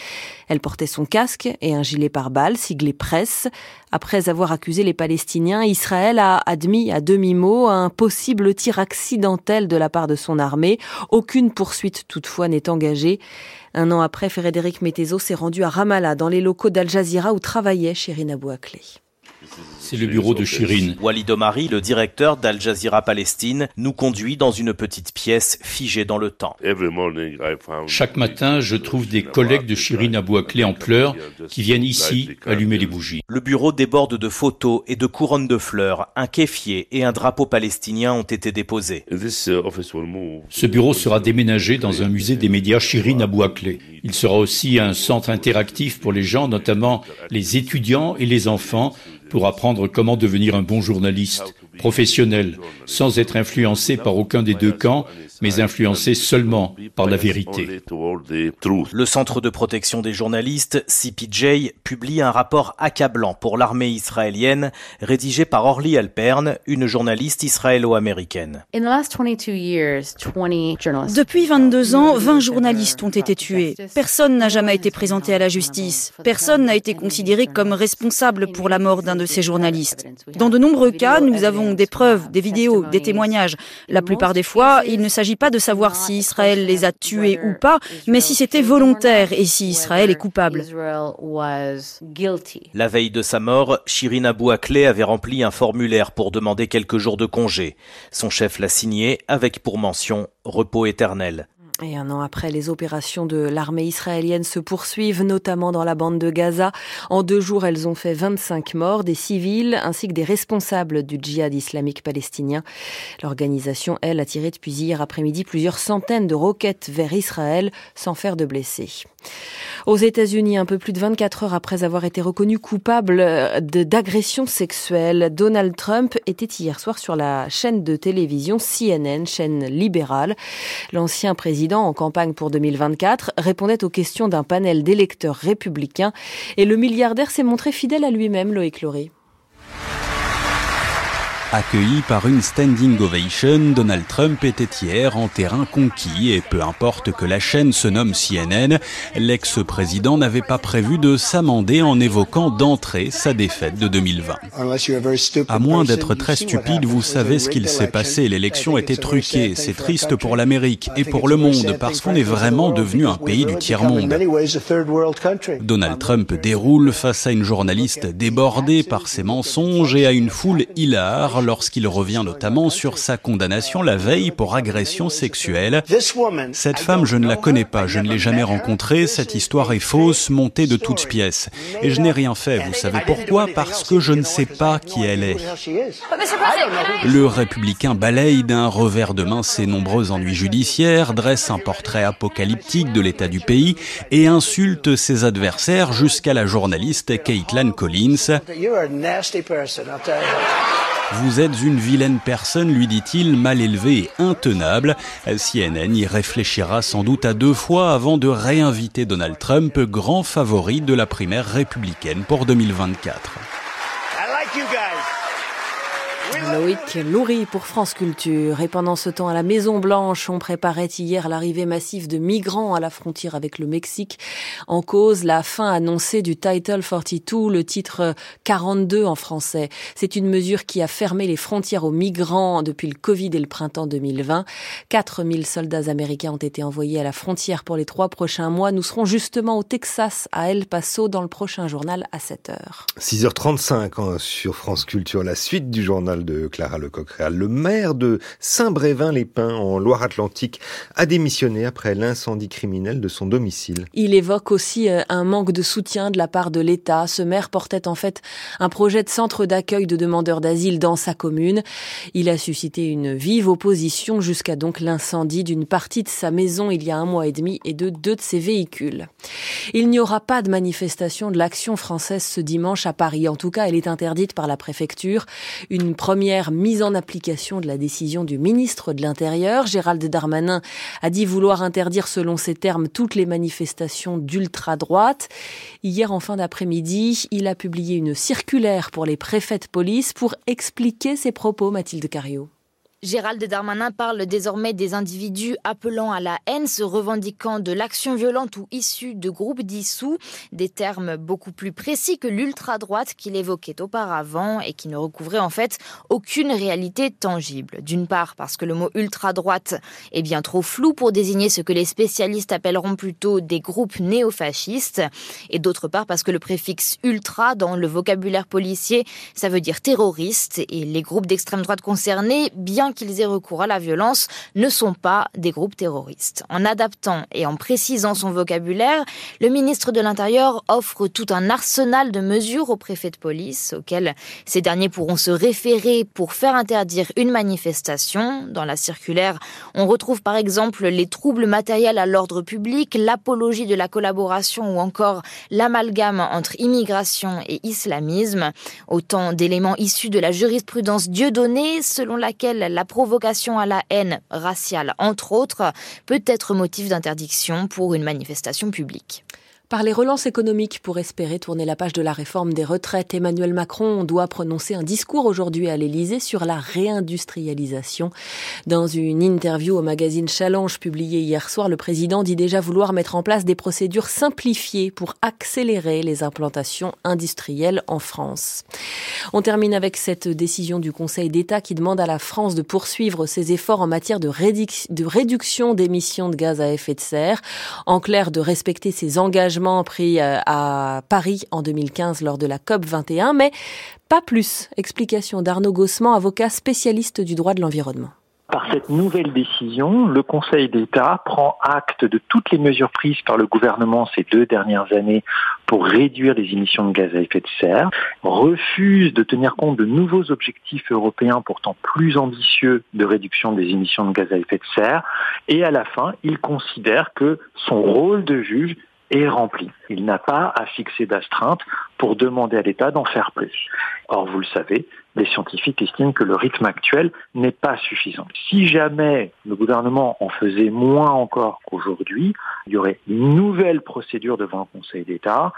Elle portait son casque et un gilet pare-balles siglé presse. Après avoir accusé les Palestiniens, Israël a admis à demi-mot un possible tir accidentel de la part de son armée. Aucune poursuite toutefois n'est engagée. Un an après, Frédéric Mettezo s'est rendu à Ramallah, dans les locaux d'Al Jazeera où travaillait Shirin Abou Akleh. C'est le bureau de Shirin. Walid Omari, le directeur d'Al Jazeera Palestine, nous conduit dans une petite pièce figée dans le temps. Chaque matin, je trouve des collègues de Shirin Abou Akleh en pleurs qui viennent ici allumer les bougies. Le bureau déborde de photos et de couronnes de fleurs. Un kéfier et un drapeau palestinien ont été déposés. Ce bureau sera déménagé dans un musée des médias Shirin Abou Akleh. Il sera aussi un centre interactif pour les gens, notamment les étudiants et les enfants, pour apprendre comment devenir un bon journaliste, professionnel, sans être influencé par aucun des deux camps, mais influencé seulement par la vérité. Le Centre de protection des journalistes, CPJ, publie un rapport accablant pour l'armée israélienne, rédigé par Orly Alpern, une journaliste israélo-américaine. Depuis 22 ans, 20 journalistes ont été tués. Personne n'a jamais été présenté à la justice. Personne n'a été considéré comme responsable pour la mort d'un de ces journalistes. Dans de nombreux cas, nous avons des preuves, des vidéos, des témoignages. La plupart des fois, il ne s'agit s'agit pas de savoir si Israël les a tués ou pas, mais si c'était volontaire et si Israël est coupable. La veille de sa mort, Shirin Abou Akleh avait rempli un formulaire pour demander quelques jours de congé. Son chef l'a signé avec pour mention repos éternel. Et un an après, les opérations de l'armée israélienne se poursuivent, notamment dans la bande de Gaza. En deux jours, elles ont fait 25 morts, des civils ainsi que des responsables du djihad islamique palestinien. L'organisation, elle, a tiré depuis hier après-midi plusieurs centaines de roquettes vers Israël sans faire de blessés. Aux États-Unis, un peu plus de 24 heures après avoir été reconnu coupable d'agression sexuelle, Donald Trump était hier soir sur la chaîne de télévision CNN, chaîne libérale. L'ancien président en campagne pour 2024 répondait aux questions d'un panel d'électeurs républicains et le milliardaire s'est montré fidèle à lui-même, Loïc Laurie. Accueilli par une standing ovation, Donald Trump était hier en terrain conquis et peu importe que la chaîne se nomme CNN, l'ex-président n'avait pas prévu de s'amender en évoquant d'entrée sa défaite de 2020. À moins d'être très stupide, vous savez ce qu'il s'est passé. L'élection était truquée. C'est triste pour l'Amérique et pour le monde parce qu'on est vraiment devenu un pays du tiers-monde. Donald Trump déroule face à une journaliste débordée par ses mensonges et à une foule hilare lorsqu'il revient notamment sur sa condamnation la veille pour agression sexuelle. Cette femme, je ne la connais pas, je ne l'ai jamais rencontrée, cette histoire est fausse, montée de toutes pièces. Et je n'ai rien fait, vous savez pourquoi? Parce que je ne sais pas qui elle est. Le républicain balaye d'un revers de main ses nombreux ennuis judiciaires, dresse un portrait apocalyptique de l'état du pays et insulte ses adversaires jusqu'à la journaliste Caitlin Collins. Vous êtes une vilaine personne, lui dit-il, mal élevée et intenable. CNN y réfléchira sans doute à deux fois avant de réinviter Donald Trump, grand favori de la primaire républicaine pour 2024. Loïc Loury pour France Culture. Et pendant ce temps, à la Maison Blanche, on préparait hier l'arrivée massive de migrants à la frontière avec le Mexique. En cause, la fin annoncée du Title 42, le titre 42 en français. C'est une mesure qui a fermé les frontières aux migrants depuis le Covid et le printemps 2020. 4000 soldats américains ont été envoyés à la frontière pour les trois prochains mois. Nous serons justement au Texas, à El Paso, dans le prochain journal à 7h. 6h35 hein, sur France Culture, la suite du journal de Clara Lecoq-Réal. Le maire de Saint-Brévin-les-Pins, en Loire-Atlantique, a démissionné après l'incendie criminel de son domicile. Il évoque aussi euh, un manque de soutien de la part de l'État. Ce maire portait en fait un projet de centre d'accueil de demandeurs d'asile dans sa commune. Il a suscité une vive opposition jusqu'à donc l'incendie d'une partie de sa maison il y a un mois et demi et de deux de ses véhicules. Il n'y aura pas de manifestation de l'action française ce dimanche à Paris. En tout cas, elle est interdite par la préfecture. Une première mise en application de la décision du ministre de l'Intérieur. Gérald Darmanin a dit vouloir interdire, selon ses termes, toutes les manifestations d'ultra-droite. Hier, en fin d'après-midi, il a publié une circulaire pour les préfets de police pour expliquer ses propos, Mathilde Cario. Gérald Darmanin parle désormais des individus appelant à la haine, se revendiquant de l'action violente ou issue de groupes dissous, des termes beaucoup plus précis que l'ultra-droite qu'il évoquait auparavant et qui ne recouvrait en fait aucune réalité tangible. D'une part parce que le mot ultra-droite est bien trop flou pour désigner ce que les spécialistes appelleront plutôt des groupes néofascistes, et d'autre part parce que le préfixe ultra dans le vocabulaire policier, ça veut dire terroriste, et les groupes d'extrême droite concernés, bien qu'ils aient recours à la violence, ne sont pas des groupes terroristes. En adaptant et en précisant son vocabulaire, le ministre de l'Intérieur offre tout un arsenal de mesures aux préfets de police auxquels ces derniers pourront se référer pour faire interdire une manifestation. Dans la circulaire, on retrouve par exemple les troubles matériels à l'ordre public, l'apologie de la collaboration ou encore l'amalgame entre immigration et islamisme. Autant d'éléments issus de la jurisprudence Dieudonné selon laquelle la provocation à la haine raciale, entre autres, peut être motif d'interdiction pour une manifestation publique. Par les relances économiques pour espérer tourner la page de la réforme des retraites, Emmanuel Macron doit prononcer un discours aujourd'hui à l'Élysée sur la réindustrialisation. Dans une interview au magazine Challenge publiée hier soir, le président dit déjà vouloir mettre en place des procédures simplifiées pour accélérer les implantations industrielles en France. On termine avec cette décision du Conseil d'État qui demande à la France de poursuivre ses efforts en matière de, réduction d'émissions de gaz à effet de serre. En clair, de respecter ses engagements pris euh, à Paris en 2015 lors de la COP 21, mais pas plus. Explication d'Arnaud Gossement, avocat spécialiste du droit de l'environnement. Par cette nouvelle décision, le Conseil d'État prend acte de toutes les mesures prises par le gouvernement ces deux dernières années pour réduire les émissions de gaz à effet de serre, refuse de tenir compte de nouveaux objectifs européens pourtant plus ambitieux de réduction des émissions de gaz à effet de serre, et à la fin, il considère que son rôle de juge est rempli. Il n'a pas à fixer d'astreinte pour demander à l'État d'en faire plus. Or, vous le savez, les scientifiques estiment que le rythme actuel n'est pas suffisant. Si jamais le gouvernement en faisait moins encore qu'aujourd'hui, il y aurait une nouvelle procédure devant le Conseil d'État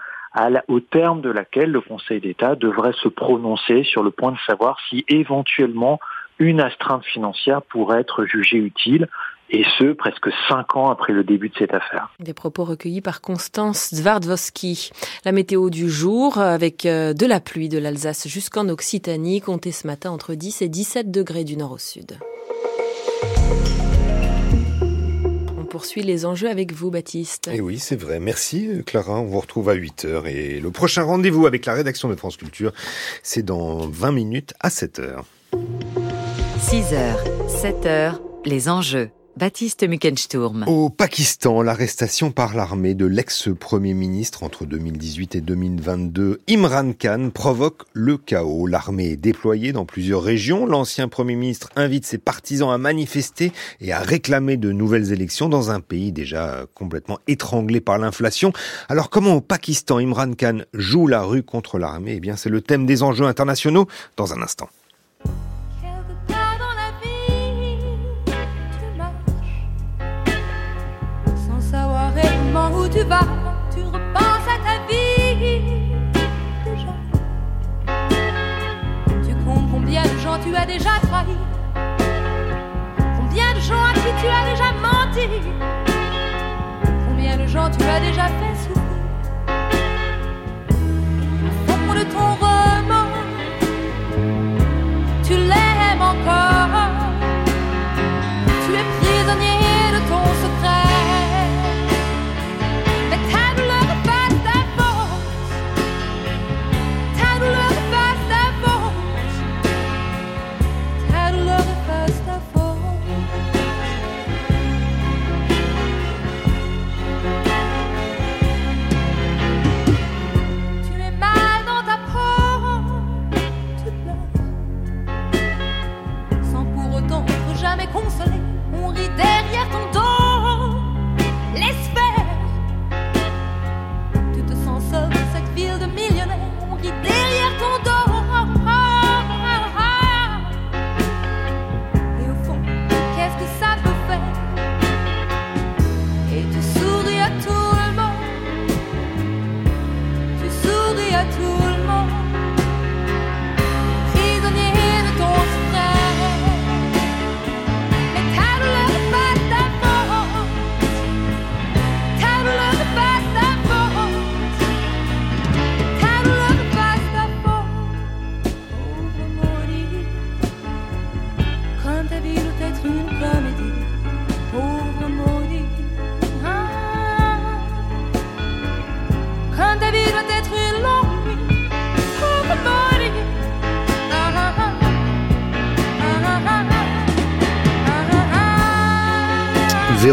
au terme de laquelle le Conseil d'État devrait se prononcer sur le point de savoir si éventuellement une astreinte financière pourrait être jugée utile et ce, presque cinq ans après le début de cette affaire. Des propos recueillis par Constance Zvardvoski. La météo du jour, avec euh, de la pluie de l'Alsace jusqu'en Occitanie, comptez ce matin entre 10 et 17 degrés du nord au sud. On poursuit les enjeux avec vous, Baptiste. Et eh oui, c'est vrai. Merci, Clara. On vous retrouve à 8 heures. Et le prochain rendez-vous avec la rédaction de France Culture, c'est dans 20 minutes à 7 heures. 6h, 7h, les enjeux. Baptiste Muckensturm. Au Pakistan, l'arrestation par l'armée de l'ex-premier ministre entre 2018 et 2022, Imran Khan, provoque le chaos. L'armée est déployée dans plusieurs régions. L'ancien premier ministre invite ses partisans à manifester et à réclamer de nouvelles élections dans un pays déjà complètement étranglé par l'inflation. Alors comment au Pakistan Imran Khan joue la rue contre l'armée? Eh bien, c'est le thème des enjeux internationaux dans un instant. Tu as déjà trahi, combien de gens à qui tu as déjà menti, combien de gens tu as déjà fait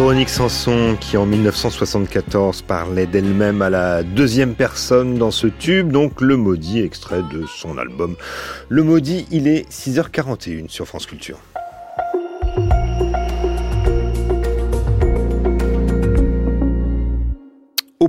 Véronique Sanson qui en 1974 parlait d'elle-même à la deuxième personne dans ce tube, donc Le Maudit, extrait de son album Le Maudit, il est 6h41 sur France Culture.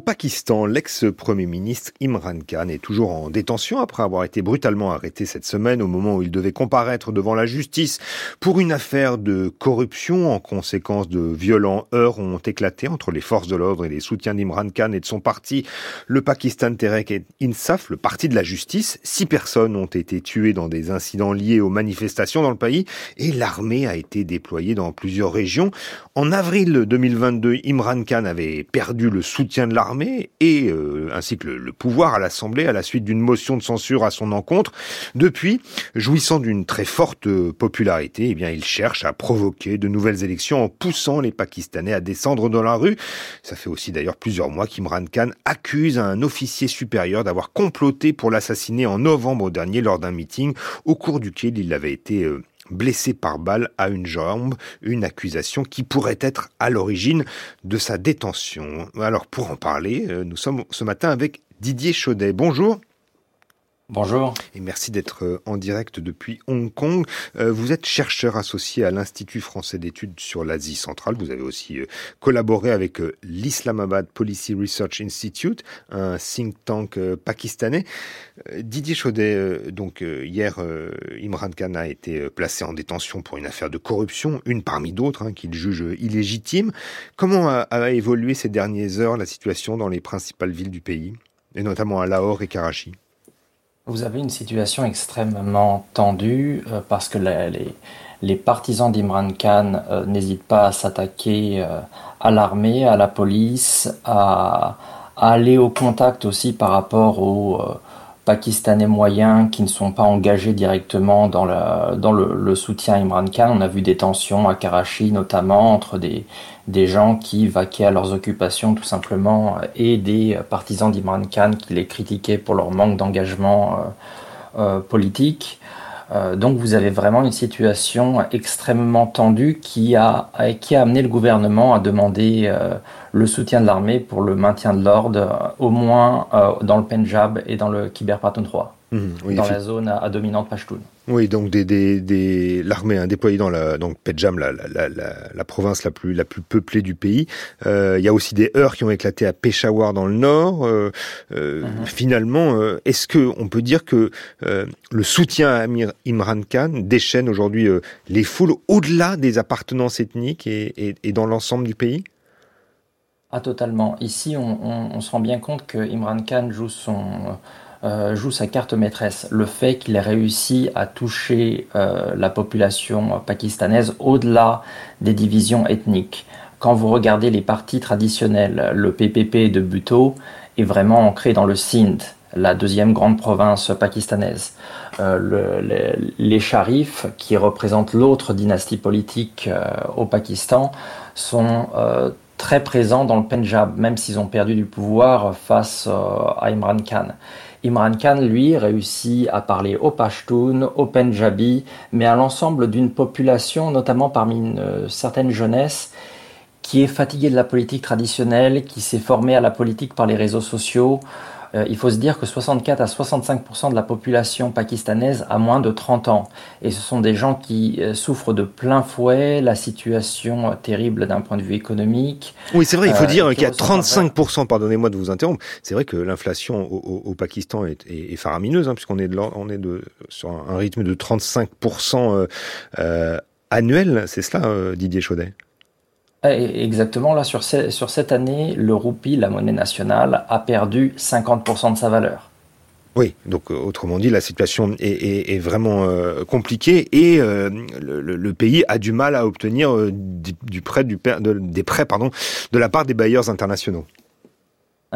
Pakistan, l'ex-premier ministre Imran Khan est toujours en détention après avoir été brutalement arrêté cette semaine au moment où il devait comparaître devant la justice pour une affaire de corruption. En conséquence de violents heurts ont éclaté entre les forces de l'ordre et les soutiens d'Imran Khan et de son parti, le Pakistan Tehreek Insaf, le parti de la justice. Six personnes ont été tuées dans des incidents liés aux manifestations dans le pays et l'armée a été déployée dans plusieurs régions. En avril 2022, Imran Khan avait perdu le soutien de l'armée et euh, ainsi que le, pouvoir à l'Assemblée à la suite d'une motion de censure à son encontre. Depuis, jouissant d'une très forte popularité, eh bien, il cherche à provoquer de nouvelles élections en poussant les Pakistanais à descendre dans la rue. Ça fait aussi d'ailleurs plusieurs mois qu'Imran Khan accuse un officier supérieur d'avoir comploté pour l'assassiner en novembre dernier lors d'un meeting au cours duquel il avait été euh, blessé par balle à une jambe, une accusation qui pourrait être à l'origine de sa détention. Alors pour en parler, euh, nous sommes ce matin avec Didier Chaudet. Bonjour. Bonjour. Et merci d'être euh, en direct depuis Hong Kong. Euh, vous êtes chercheur associé à l'Institut français d'études sur l'Asie centrale. Vous avez aussi euh, collaboré avec l'Islamabad Policy Research Institute, un think tank pakistanais. Didier Chaudet, donc hier, Imran Khan a été placé en détention pour une affaire de corruption, une parmi d'autres hein, qu'il juge illégitime. Comment a, a évolué ces dernières heures la situation dans les principales villes du pays, et notamment à Lahore et Karachi? Vous avez une situation extrêmement tendue euh, parce que les, partisans d'Imran Khan euh, n'hésitent pas à s'attaquer euh, à l'armée, à la police, à, aller au contact aussi par rapport aux Pakistanais moyens qui ne sont pas engagés directement dans, dans le, soutien à Imran Khan. On a vu des tensions à Karachi notamment entre des, des gens qui vaquaient à leurs occupations tout simplement et des partisans d'Imran Khan qui les critiquaient pour leur manque d'engagement euh, euh, politique. donc vous avez vraiment une situation extrêmement tendue qui a, amené le gouvernement à demander le soutien de l'armée pour le maintien de l'ordre, au moins dans le Punjab et dans le Khyber Pakhtunkhwa. Mmh, dans la zone à, dominante Pashtun. Oui, donc des, des, l'armée hein, déployée dans la donc la, la, la, province la plus la plus peuplée du pays. Euh, il y a aussi des heurts qui ont éclaté à Peshawar dans le nord. Euh, euh, mmh. Finalement, est-ce que on peut dire que le soutien à Amir Imran Khan déchaîne aujourd'hui les foules au-delà des appartenances ethniques et, et, dans l'ensemble du pays? Ah totalement. Ici, on, on, on, se rend bien compte que Imran Khan joue son euh, joue sa carte maîtresse. Le fait qu'il ait réussi à toucher euh, la population pakistanaise au-delà des divisions ethniques. Quand vous regardez les partis traditionnels, le PPP de Bhutto est vraiment ancré dans le Sindh, la deuxième grande province pakistanaise. Euh, les, sharifs, qui représentent l'autre dynastie politique au Pakistan, sont très présents dans le Punjab, même s'ils ont perdu du pouvoir face à Imran Khan. Imran Khan, lui, réussit à parler au Pashtun, au Punjabi, mais à l'ensemble d'une population, notamment parmi une euh, certaine jeunesse, qui est fatiguée de la politique traditionnelle, qui s'est formée à la politique par les réseaux sociaux, euh, il faut se dire que 64 à 65% de la population pakistanaise a moins de 30 ans. Et ce sont des gens qui euh, souffrent de plein fouet la situation terrible d'un point de vue économique. Oui, c'est vrai, il faut euh, dire qu'il y a 35% pardonnez-moi de vous interrompre, c'est vrai que l'inflation au, Pakistan est, faramineuse, hein, puisqu'on est, de, on est de, sur un rythme de 35% annuel, c'est cela, Didier Chaudet? Exactement, là, sur, sur cette année, le roupie, la monnaie nationale, a perdu 50% de sa valeur. Oui, donc euh, autrement dit, la situation est, vraiment euh, compliquée et euh, le, pays a du mal à obtenir du, prêt, du, des prêts pardon, de la part des bailleurs internationaux.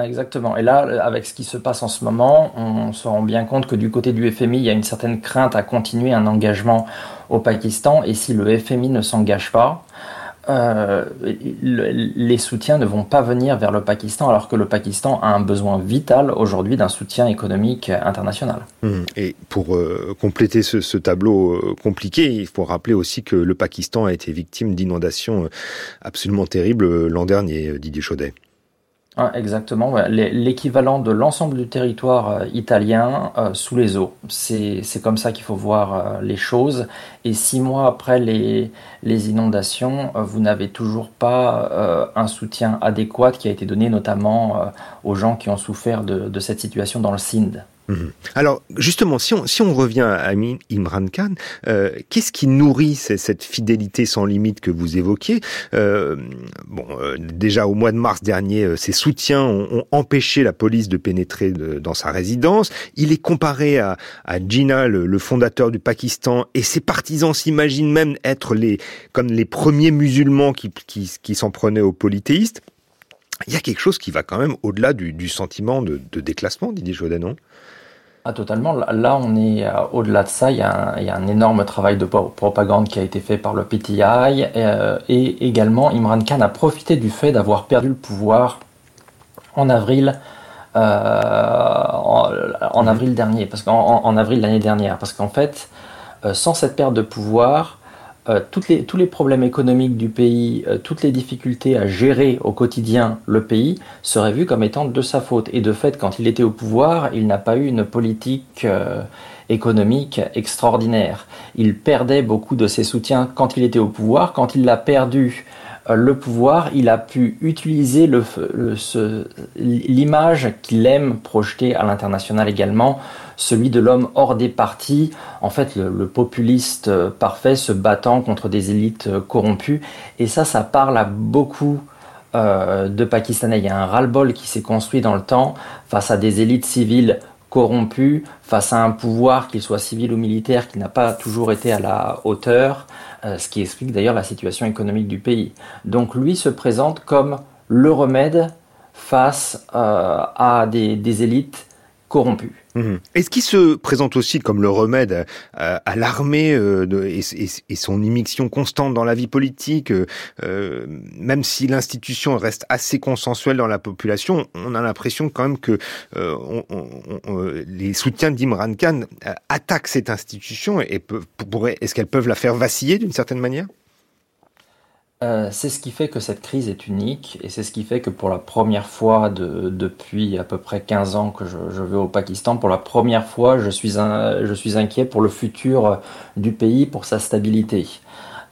Exactement. Et là, avec ce qui se passe en ce moment, on se rend bien compte que du côté du FMI, il y a une certaine crainte à continuer un engagement au Pakistan. Et si le FMI ne s'engage pas, euh, les soutiens ne vont pas venir vers le Pakistan alors que le Pakistan a un besoin vital aujourd'hui d'un soutien économique international. Mmh. Et pour euh, compléter ce, tableau euh, compliqué, il faut rappeler aussi que le Pakistan a été victime d'inondations absolument terribles l'an dernier, Didier Chaudet. Ah, exactement, l'équivalent de l'ensemble du territoire euh, italien euh, sous les eaux. C'est comme ça qu'il faut voir euh, les choses. Et six mois après les, inondations, vous n'avez toujours pas un soutien adéquat qui a été donné notamment aux gens qui ont souffert de, de cette situation dans le Sindh. Mhm. Alors justement, si on, revient à Imran Khan, euh, qu'est-ce qui nourrit cette fidélité sans limite que vous évoquiez? Euh, Bon, euh, déjà au mois de mars dernier, ses soutiens ont, empêché la police de pénétrer dans sa résidence. Il est comparé à, à le, fondateur du Pakistan, et ses partisans s'imaginent même être les comme les premiers musulmans qui, s'en prenaient aux polythéistes. Il y a quelque chose qui va quand même au-delà du, sentiment de, déclassement, Didier Chaudet, non? Ah, totalement. Là, on est euh, au-delà de ça. Il y, a un, énorme travail de propagande qui a été fait par le PTI. Euh, et également, Imran Khan a profité du fait d'avoir perdu le pouvoir en avril. Euh, en, avril dernier, parce qu'en avril l'année dernière, parce qu'en fait, sans cette perte de pouvoir, euh, tous les problèmes économiques du pays, euh, toutes les difficultés à gérer au quotidien le pays seraient vus comme étant de sa faute. Et de fait, quand il était au pouvoir, il n'a pas eu une politique euh, économique extraordinaire. Il perdait beaucoup de ses soutiens quand il était au pouvoir. Quand il l'a perdu le pouvoir, il a pu utiliser l'image qu'il aime projeter à l'international également celui de l'homme hors des partis, en fait le, populiste euh, parfait se battant contre des élites euh, corrompues. Et ça, ça parle à beaucoup euh, de Pakistanais. Il y a un ras-le-bol qui s'est construit dans le temps face à des élites civiles corrompues, face à un pouvoir, qu'il soit civil ou militaire, qui n'a pas toujours été à la hauteur, ce qui explique d'ailleurs la situation économique du pays. Donc lui se présente comme le remède face à des élites corrompues. Mhm. Est-ce qu'il se présente aussi comme le remède à, l'armée euh, et, son immixtion constante dans la vie politique, euh, euh, même si l'institution reste assez consensuelle dans la population, on a l'impression quand même que les soutiens d'Imran Khan attaquent cette institution et est-ce qu'elles peuvent la faire vaciller d'une certaine manière? Euh, c'est ce qui fait que cette crise est unique et c'est ce qui fait que pour la première fois depuis à peu près 15 ans que je, vais au Pakistan, pour la première fois, je suis, inquiet pour le futur du pays, pour sa stabilité.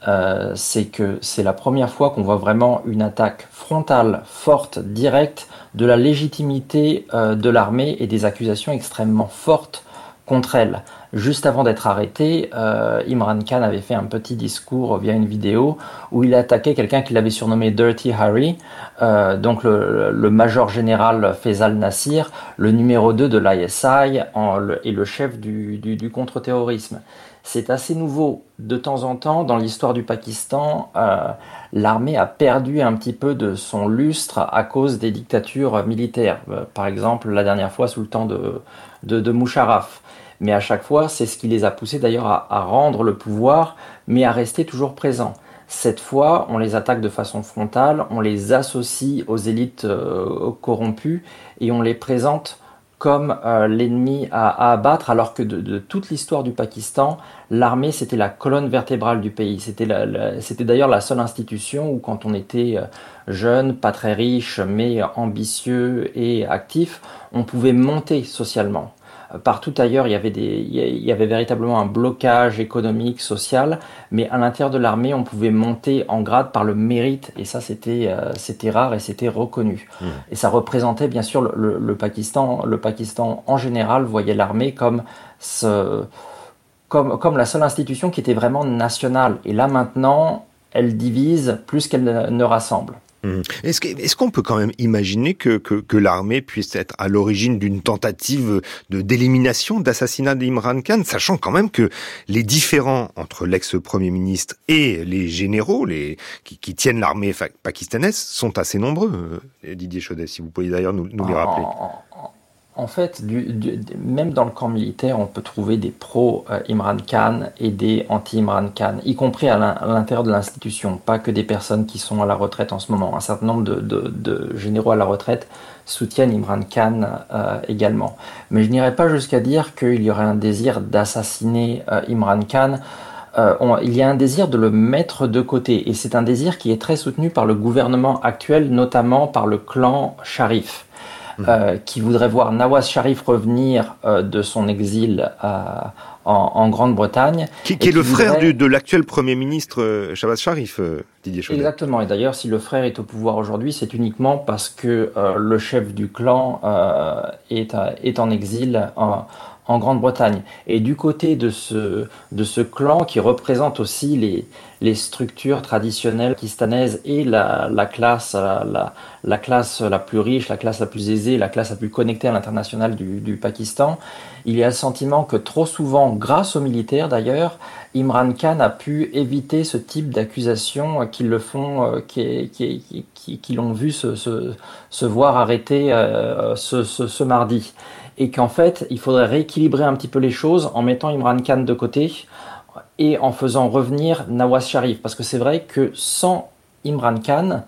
Euh, c'est que c'est la première fois qu'on voit vraiment une attaque frontale, forte, directe de la légitimité euh, de l'armée et des accusations extrêmement fortes contre elle. Juste avant d'être arrêté, euh, Imran Khan avait fait un petit discours via une vidéo où il attaquait quelqu'un qu'il avait surnommé Dirty Harry, euh, donc le, major général Faisal Nassir, le numéro 2 de l'ISI et le chef du, contre-terrorisme. C'est assez nouveau. De temps en temps, dans l'histoire du Pakistan, euh, l'armée a perdu un petit peu de son lustre à cause des dictatures militaires. par exemple, la dernière fois sous le temps de, Musharraf. Mais à chaque fois, c'est ce qui les a poussés d'ailleurs à, rendre le pouvoir, mais à rester toujours présents. Cette fois, on les attaque de façon frontale, on les associe aux élites euh, corrompues et on les présente comme euh, l'ennemi à, abattre, alors que de, toute l'histoire du Pakistan, l'armée c'était la colonne vertébrale du pays. C'était d'ailleurs la seule institution où quand on était euh, jeune, pas très riche, mais ambitieux et actif, on pouvait monter socialement. Partout ailleurs, il y avait, des, il y avait véritablement un blocage économique, social, mais à l'intérieur de l'armée, on pouvait monter en grade par le mérite, et ça, c'était euh, c'était rare et c'était reconnu. Mmh. Et ça représentait, bien sûr, le, Pakistan. Le Pakistan, en général, voyait l'armée comme ce, comme, comme la seule institution qui était vraiment nationale. Et là, maintenant, elle divise plus qu'elle ne rassemble. Mmh. Est-ce qu'on peut quand même imaginer que, que, l'armée puisse être à l'origine d'une tentative de d'élimination, d'assassinat d'Imran Khan, sachant quand même que les différends entre l'ex-premier ministre et les généraux les, qui, qui tiennent l'armée pakistanaise sont assez nombreux, euh, Didier Chaudet, si vous pouvez d'ailleurs nous, nous les rappeler. En fait, même dans le camp militaire, on peut trouver des pro-Imran Khan et des anti-Imran Khan, y compris à l'intérieur de l'institution, pas que des personnes qui sont à la retraite en ce moment. Un certain nombre de, généraux à la retraite soutiennent Imran Khan euh, également. Mais je n'irai pas jusqu'à dire qu'il y aurait un désir d'assassiner euh, Imran Khan. Euh, il y a un désir de le mettre de côté, et c'est un désir qui est très soutenu par le gouvernement actuel, notamment par le clan Sharif. Euh, qui voudrait voir Nawaz Sharif revenir euh, de son exil euh, en, Grande-Bretagne. Qui, est le frère de l'actuel Premier ministre Shabazz Sharif, Didier Chaudet. Exactement, et d'ailleurs si le frère est au pouvoir aujourd'hui, c'est uniquement parce que le chef du clan est, est, en exil en, en Grande-Bretagne. Et du côté de ce, de ce clan qui représente aussi les, les structures traditionnelles pakistanaises et la, la classe, la, la, classe la plus riche, la classe la plus aisée, la classe la plus connectée à l'international du, du, Pakistan, il y a le sentiment que trop souvent, grâce aux militaires d'ailleurs, Imran Khan a pu éviter ce type d'accusations qui le font, euh, qui, l'ont vu se, se, voir arrêter euh, ce, ce mardi et qu'en fait, il faudrait rééquilibrer un petit peu les choses en mettant Imran Khan de côté et en faisant revenir Nawaz Sharif. Parce que c'est vrai que sans Imran Khan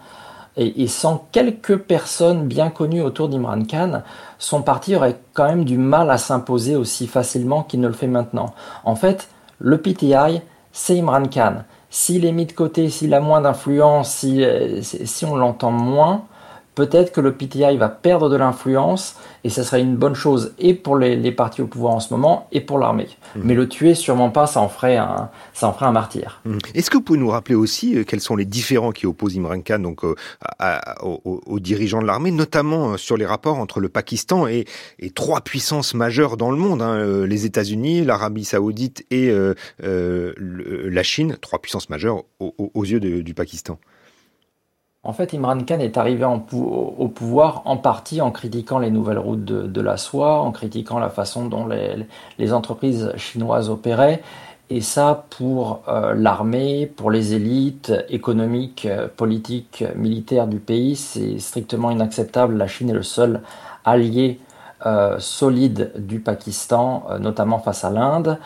et, sans quelques personnes bien connues autour d'Imran Khan, son parti aurait quand même du mal à s'imposer aussi facilement qu'il ne le fait maintenant. En fait, le PTI, c'est Imran Khan. S'il est mis de côté, s'il a moins d'influence, si, euh, si on l'entend moins, peut-être que le PTI va perdre de l'influence et ça serait une bonne chose et pour les, partis au pouvoir en ce moment et pour l'armée. Mhm. Mais le tuer, sûrement pas, ça en ferait un, ça en ferait un martyr. Mhm. Est-ce que vous pouvez nous rappeler aussi euh, quels sont les différents qui opposent Imran Khan donc, euh, aux, dirigeants de l'armée, notamment euh, sur les rapports entre le Pakistan et, trois puissances majeures dans le monde, hein, les États-Unis, l'Arabie saoudite et la Chine, trois puissances majeures aux, yeux du Pakistan? En fait, Imran Khan est arrivé au pouvoir en partie en critiquant les nouvelles routes de, la soie, en critiquant la façon dont les, entreprises chinoises opéraient. Et ça, pour euh, l'armée, pour les élites économiques, politiques, militaires du pays, c'est strictement inacceptable. La Chine est le seul allié solide du Pakistan, notamment face à l'Inde.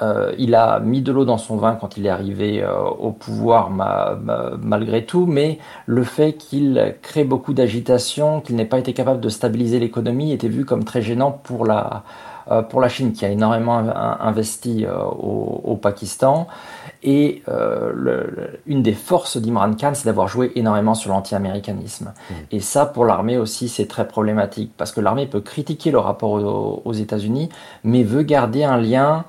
Euh, il a mis de l'eau dans son vin quand il est arrivé euh, au pouvoir malgré tout, mais le fait qu'il crée beaucoup d'agitation, qu'il n'ait pas été capable de stabiliser l'économie était vu comme très gênant pour la, euh, pour la Chine qui a énormément investi au, Pakistan. Et une des forces d'Imran Khan, c'est d'avoir joué énormément sur l'anti-américanisme. Mmh. Et ça, pour l'armée aussi, c'est très problématique, parce que l'armée peut critiquer le rapport aux États-Unis, mais veut garder un lien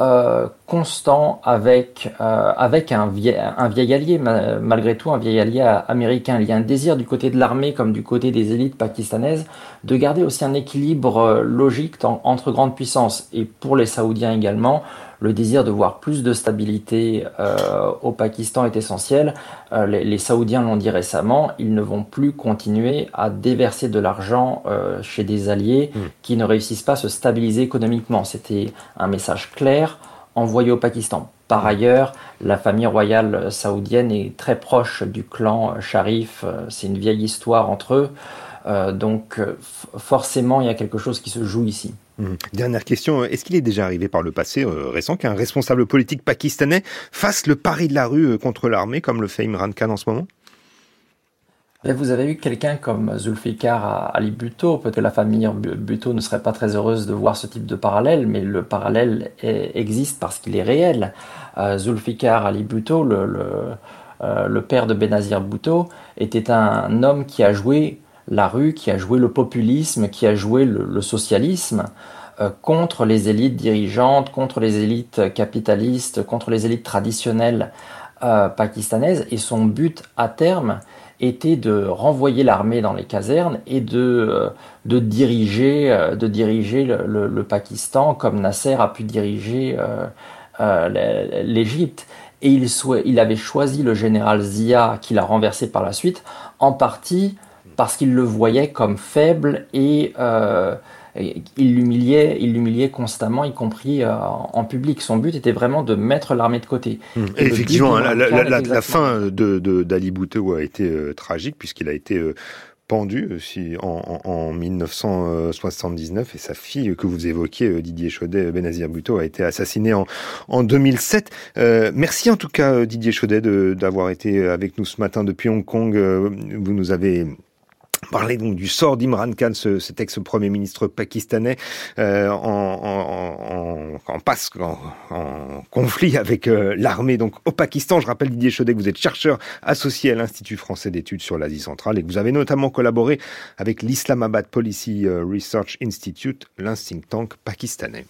euh, constant avec, euh, avec un, vieil, un vieil allié, malgré tout un vieil allié américain. Il y a un désir du côté de l'armée comme du côté des élites pakistanaises de garder aussi un équilibre euh, logique entre grandes puissances. Et pour les Saoudiens également, le désir de voir plus de stabilité euh, au Pakistan est essentiel. Euh, les, Saoudiens l'ont dit récemment, ils ne vont plus continuer à déverser de l'argent euh, chez des alliés hmm. qui ne réussissent pas à se stabiliser économiquement. C'était un message clair envoyé au Pakistan. Par ailleurs, la famille royale saoudienne est très proche du clan Sharif. C'est une vieille histoire entre eux. donc forcément, il y a quelque chose qui se joue ici. Mmh. Dernière question, est-ce qu'il est déjà arrivé par le passé euh, récent qu'un responsable politique pakistanais fasse le pari de la rue euh, contre l'armée comme le fait Imran Khan en ce moment? Vous avez eu quelqu'un comme Zulfikar Ali Bhutto. Peut-être la famille Bhutto ne serait pas très heureuse de voir ce type de parallèle, mais le parallèle existe parce qu'il est réel. Euh, Zulfikar Ali Bhutto, le, le, père de Benazir Bhutto, était un homme qui a joué la rue, qui a joué le populisme, qui a joué le, socialisme euh, contre les élites dirigeantes, contre les élites capitalistes, contre les élites traditionnelles euh, pakistanaises. Et son but à terme était de renvoyer l'armée dans les casernes et de, euh, de diriger, de diriger le, Pakistan comme Nasser a pu diriger l'Égypte. Et il, il avait choisi le général Zia, qu'il a renversé par la suite, en partie parce qu'il le voyait comme faible et euh, il l'humiliait, il l'humiliait constamment, y compris euh, en public. Son but était vraiment de mettre l'armée de côté. Hum. effectivement, la, fin de d'Ali Bhutto a été euh, tragique puisqu'il a été pendu si, en, en, 1979 et sa fille que vous évoquiez, Didier Chaudet, Benazir Bhutto, a été assassinée en, en 2007. merci en tout cas Didier Chaudet d'avoir été avec nous ce matin depuis Hong Kong. vous nous avez parler donc du sort d'Imran Khan, ce, cet ex-premier ministre pakistanais, euh, en, passe, en, conflit avec euh, l'armée donc au Pakistan. Je rappelle Didier Chaudet vous êtes chercheur associé à l'Institut français d'études sur l'Asie centrale et que vous avez notamment collaboré avec l'Islamabad Policy euh, Research Institute, think tank pakistanais.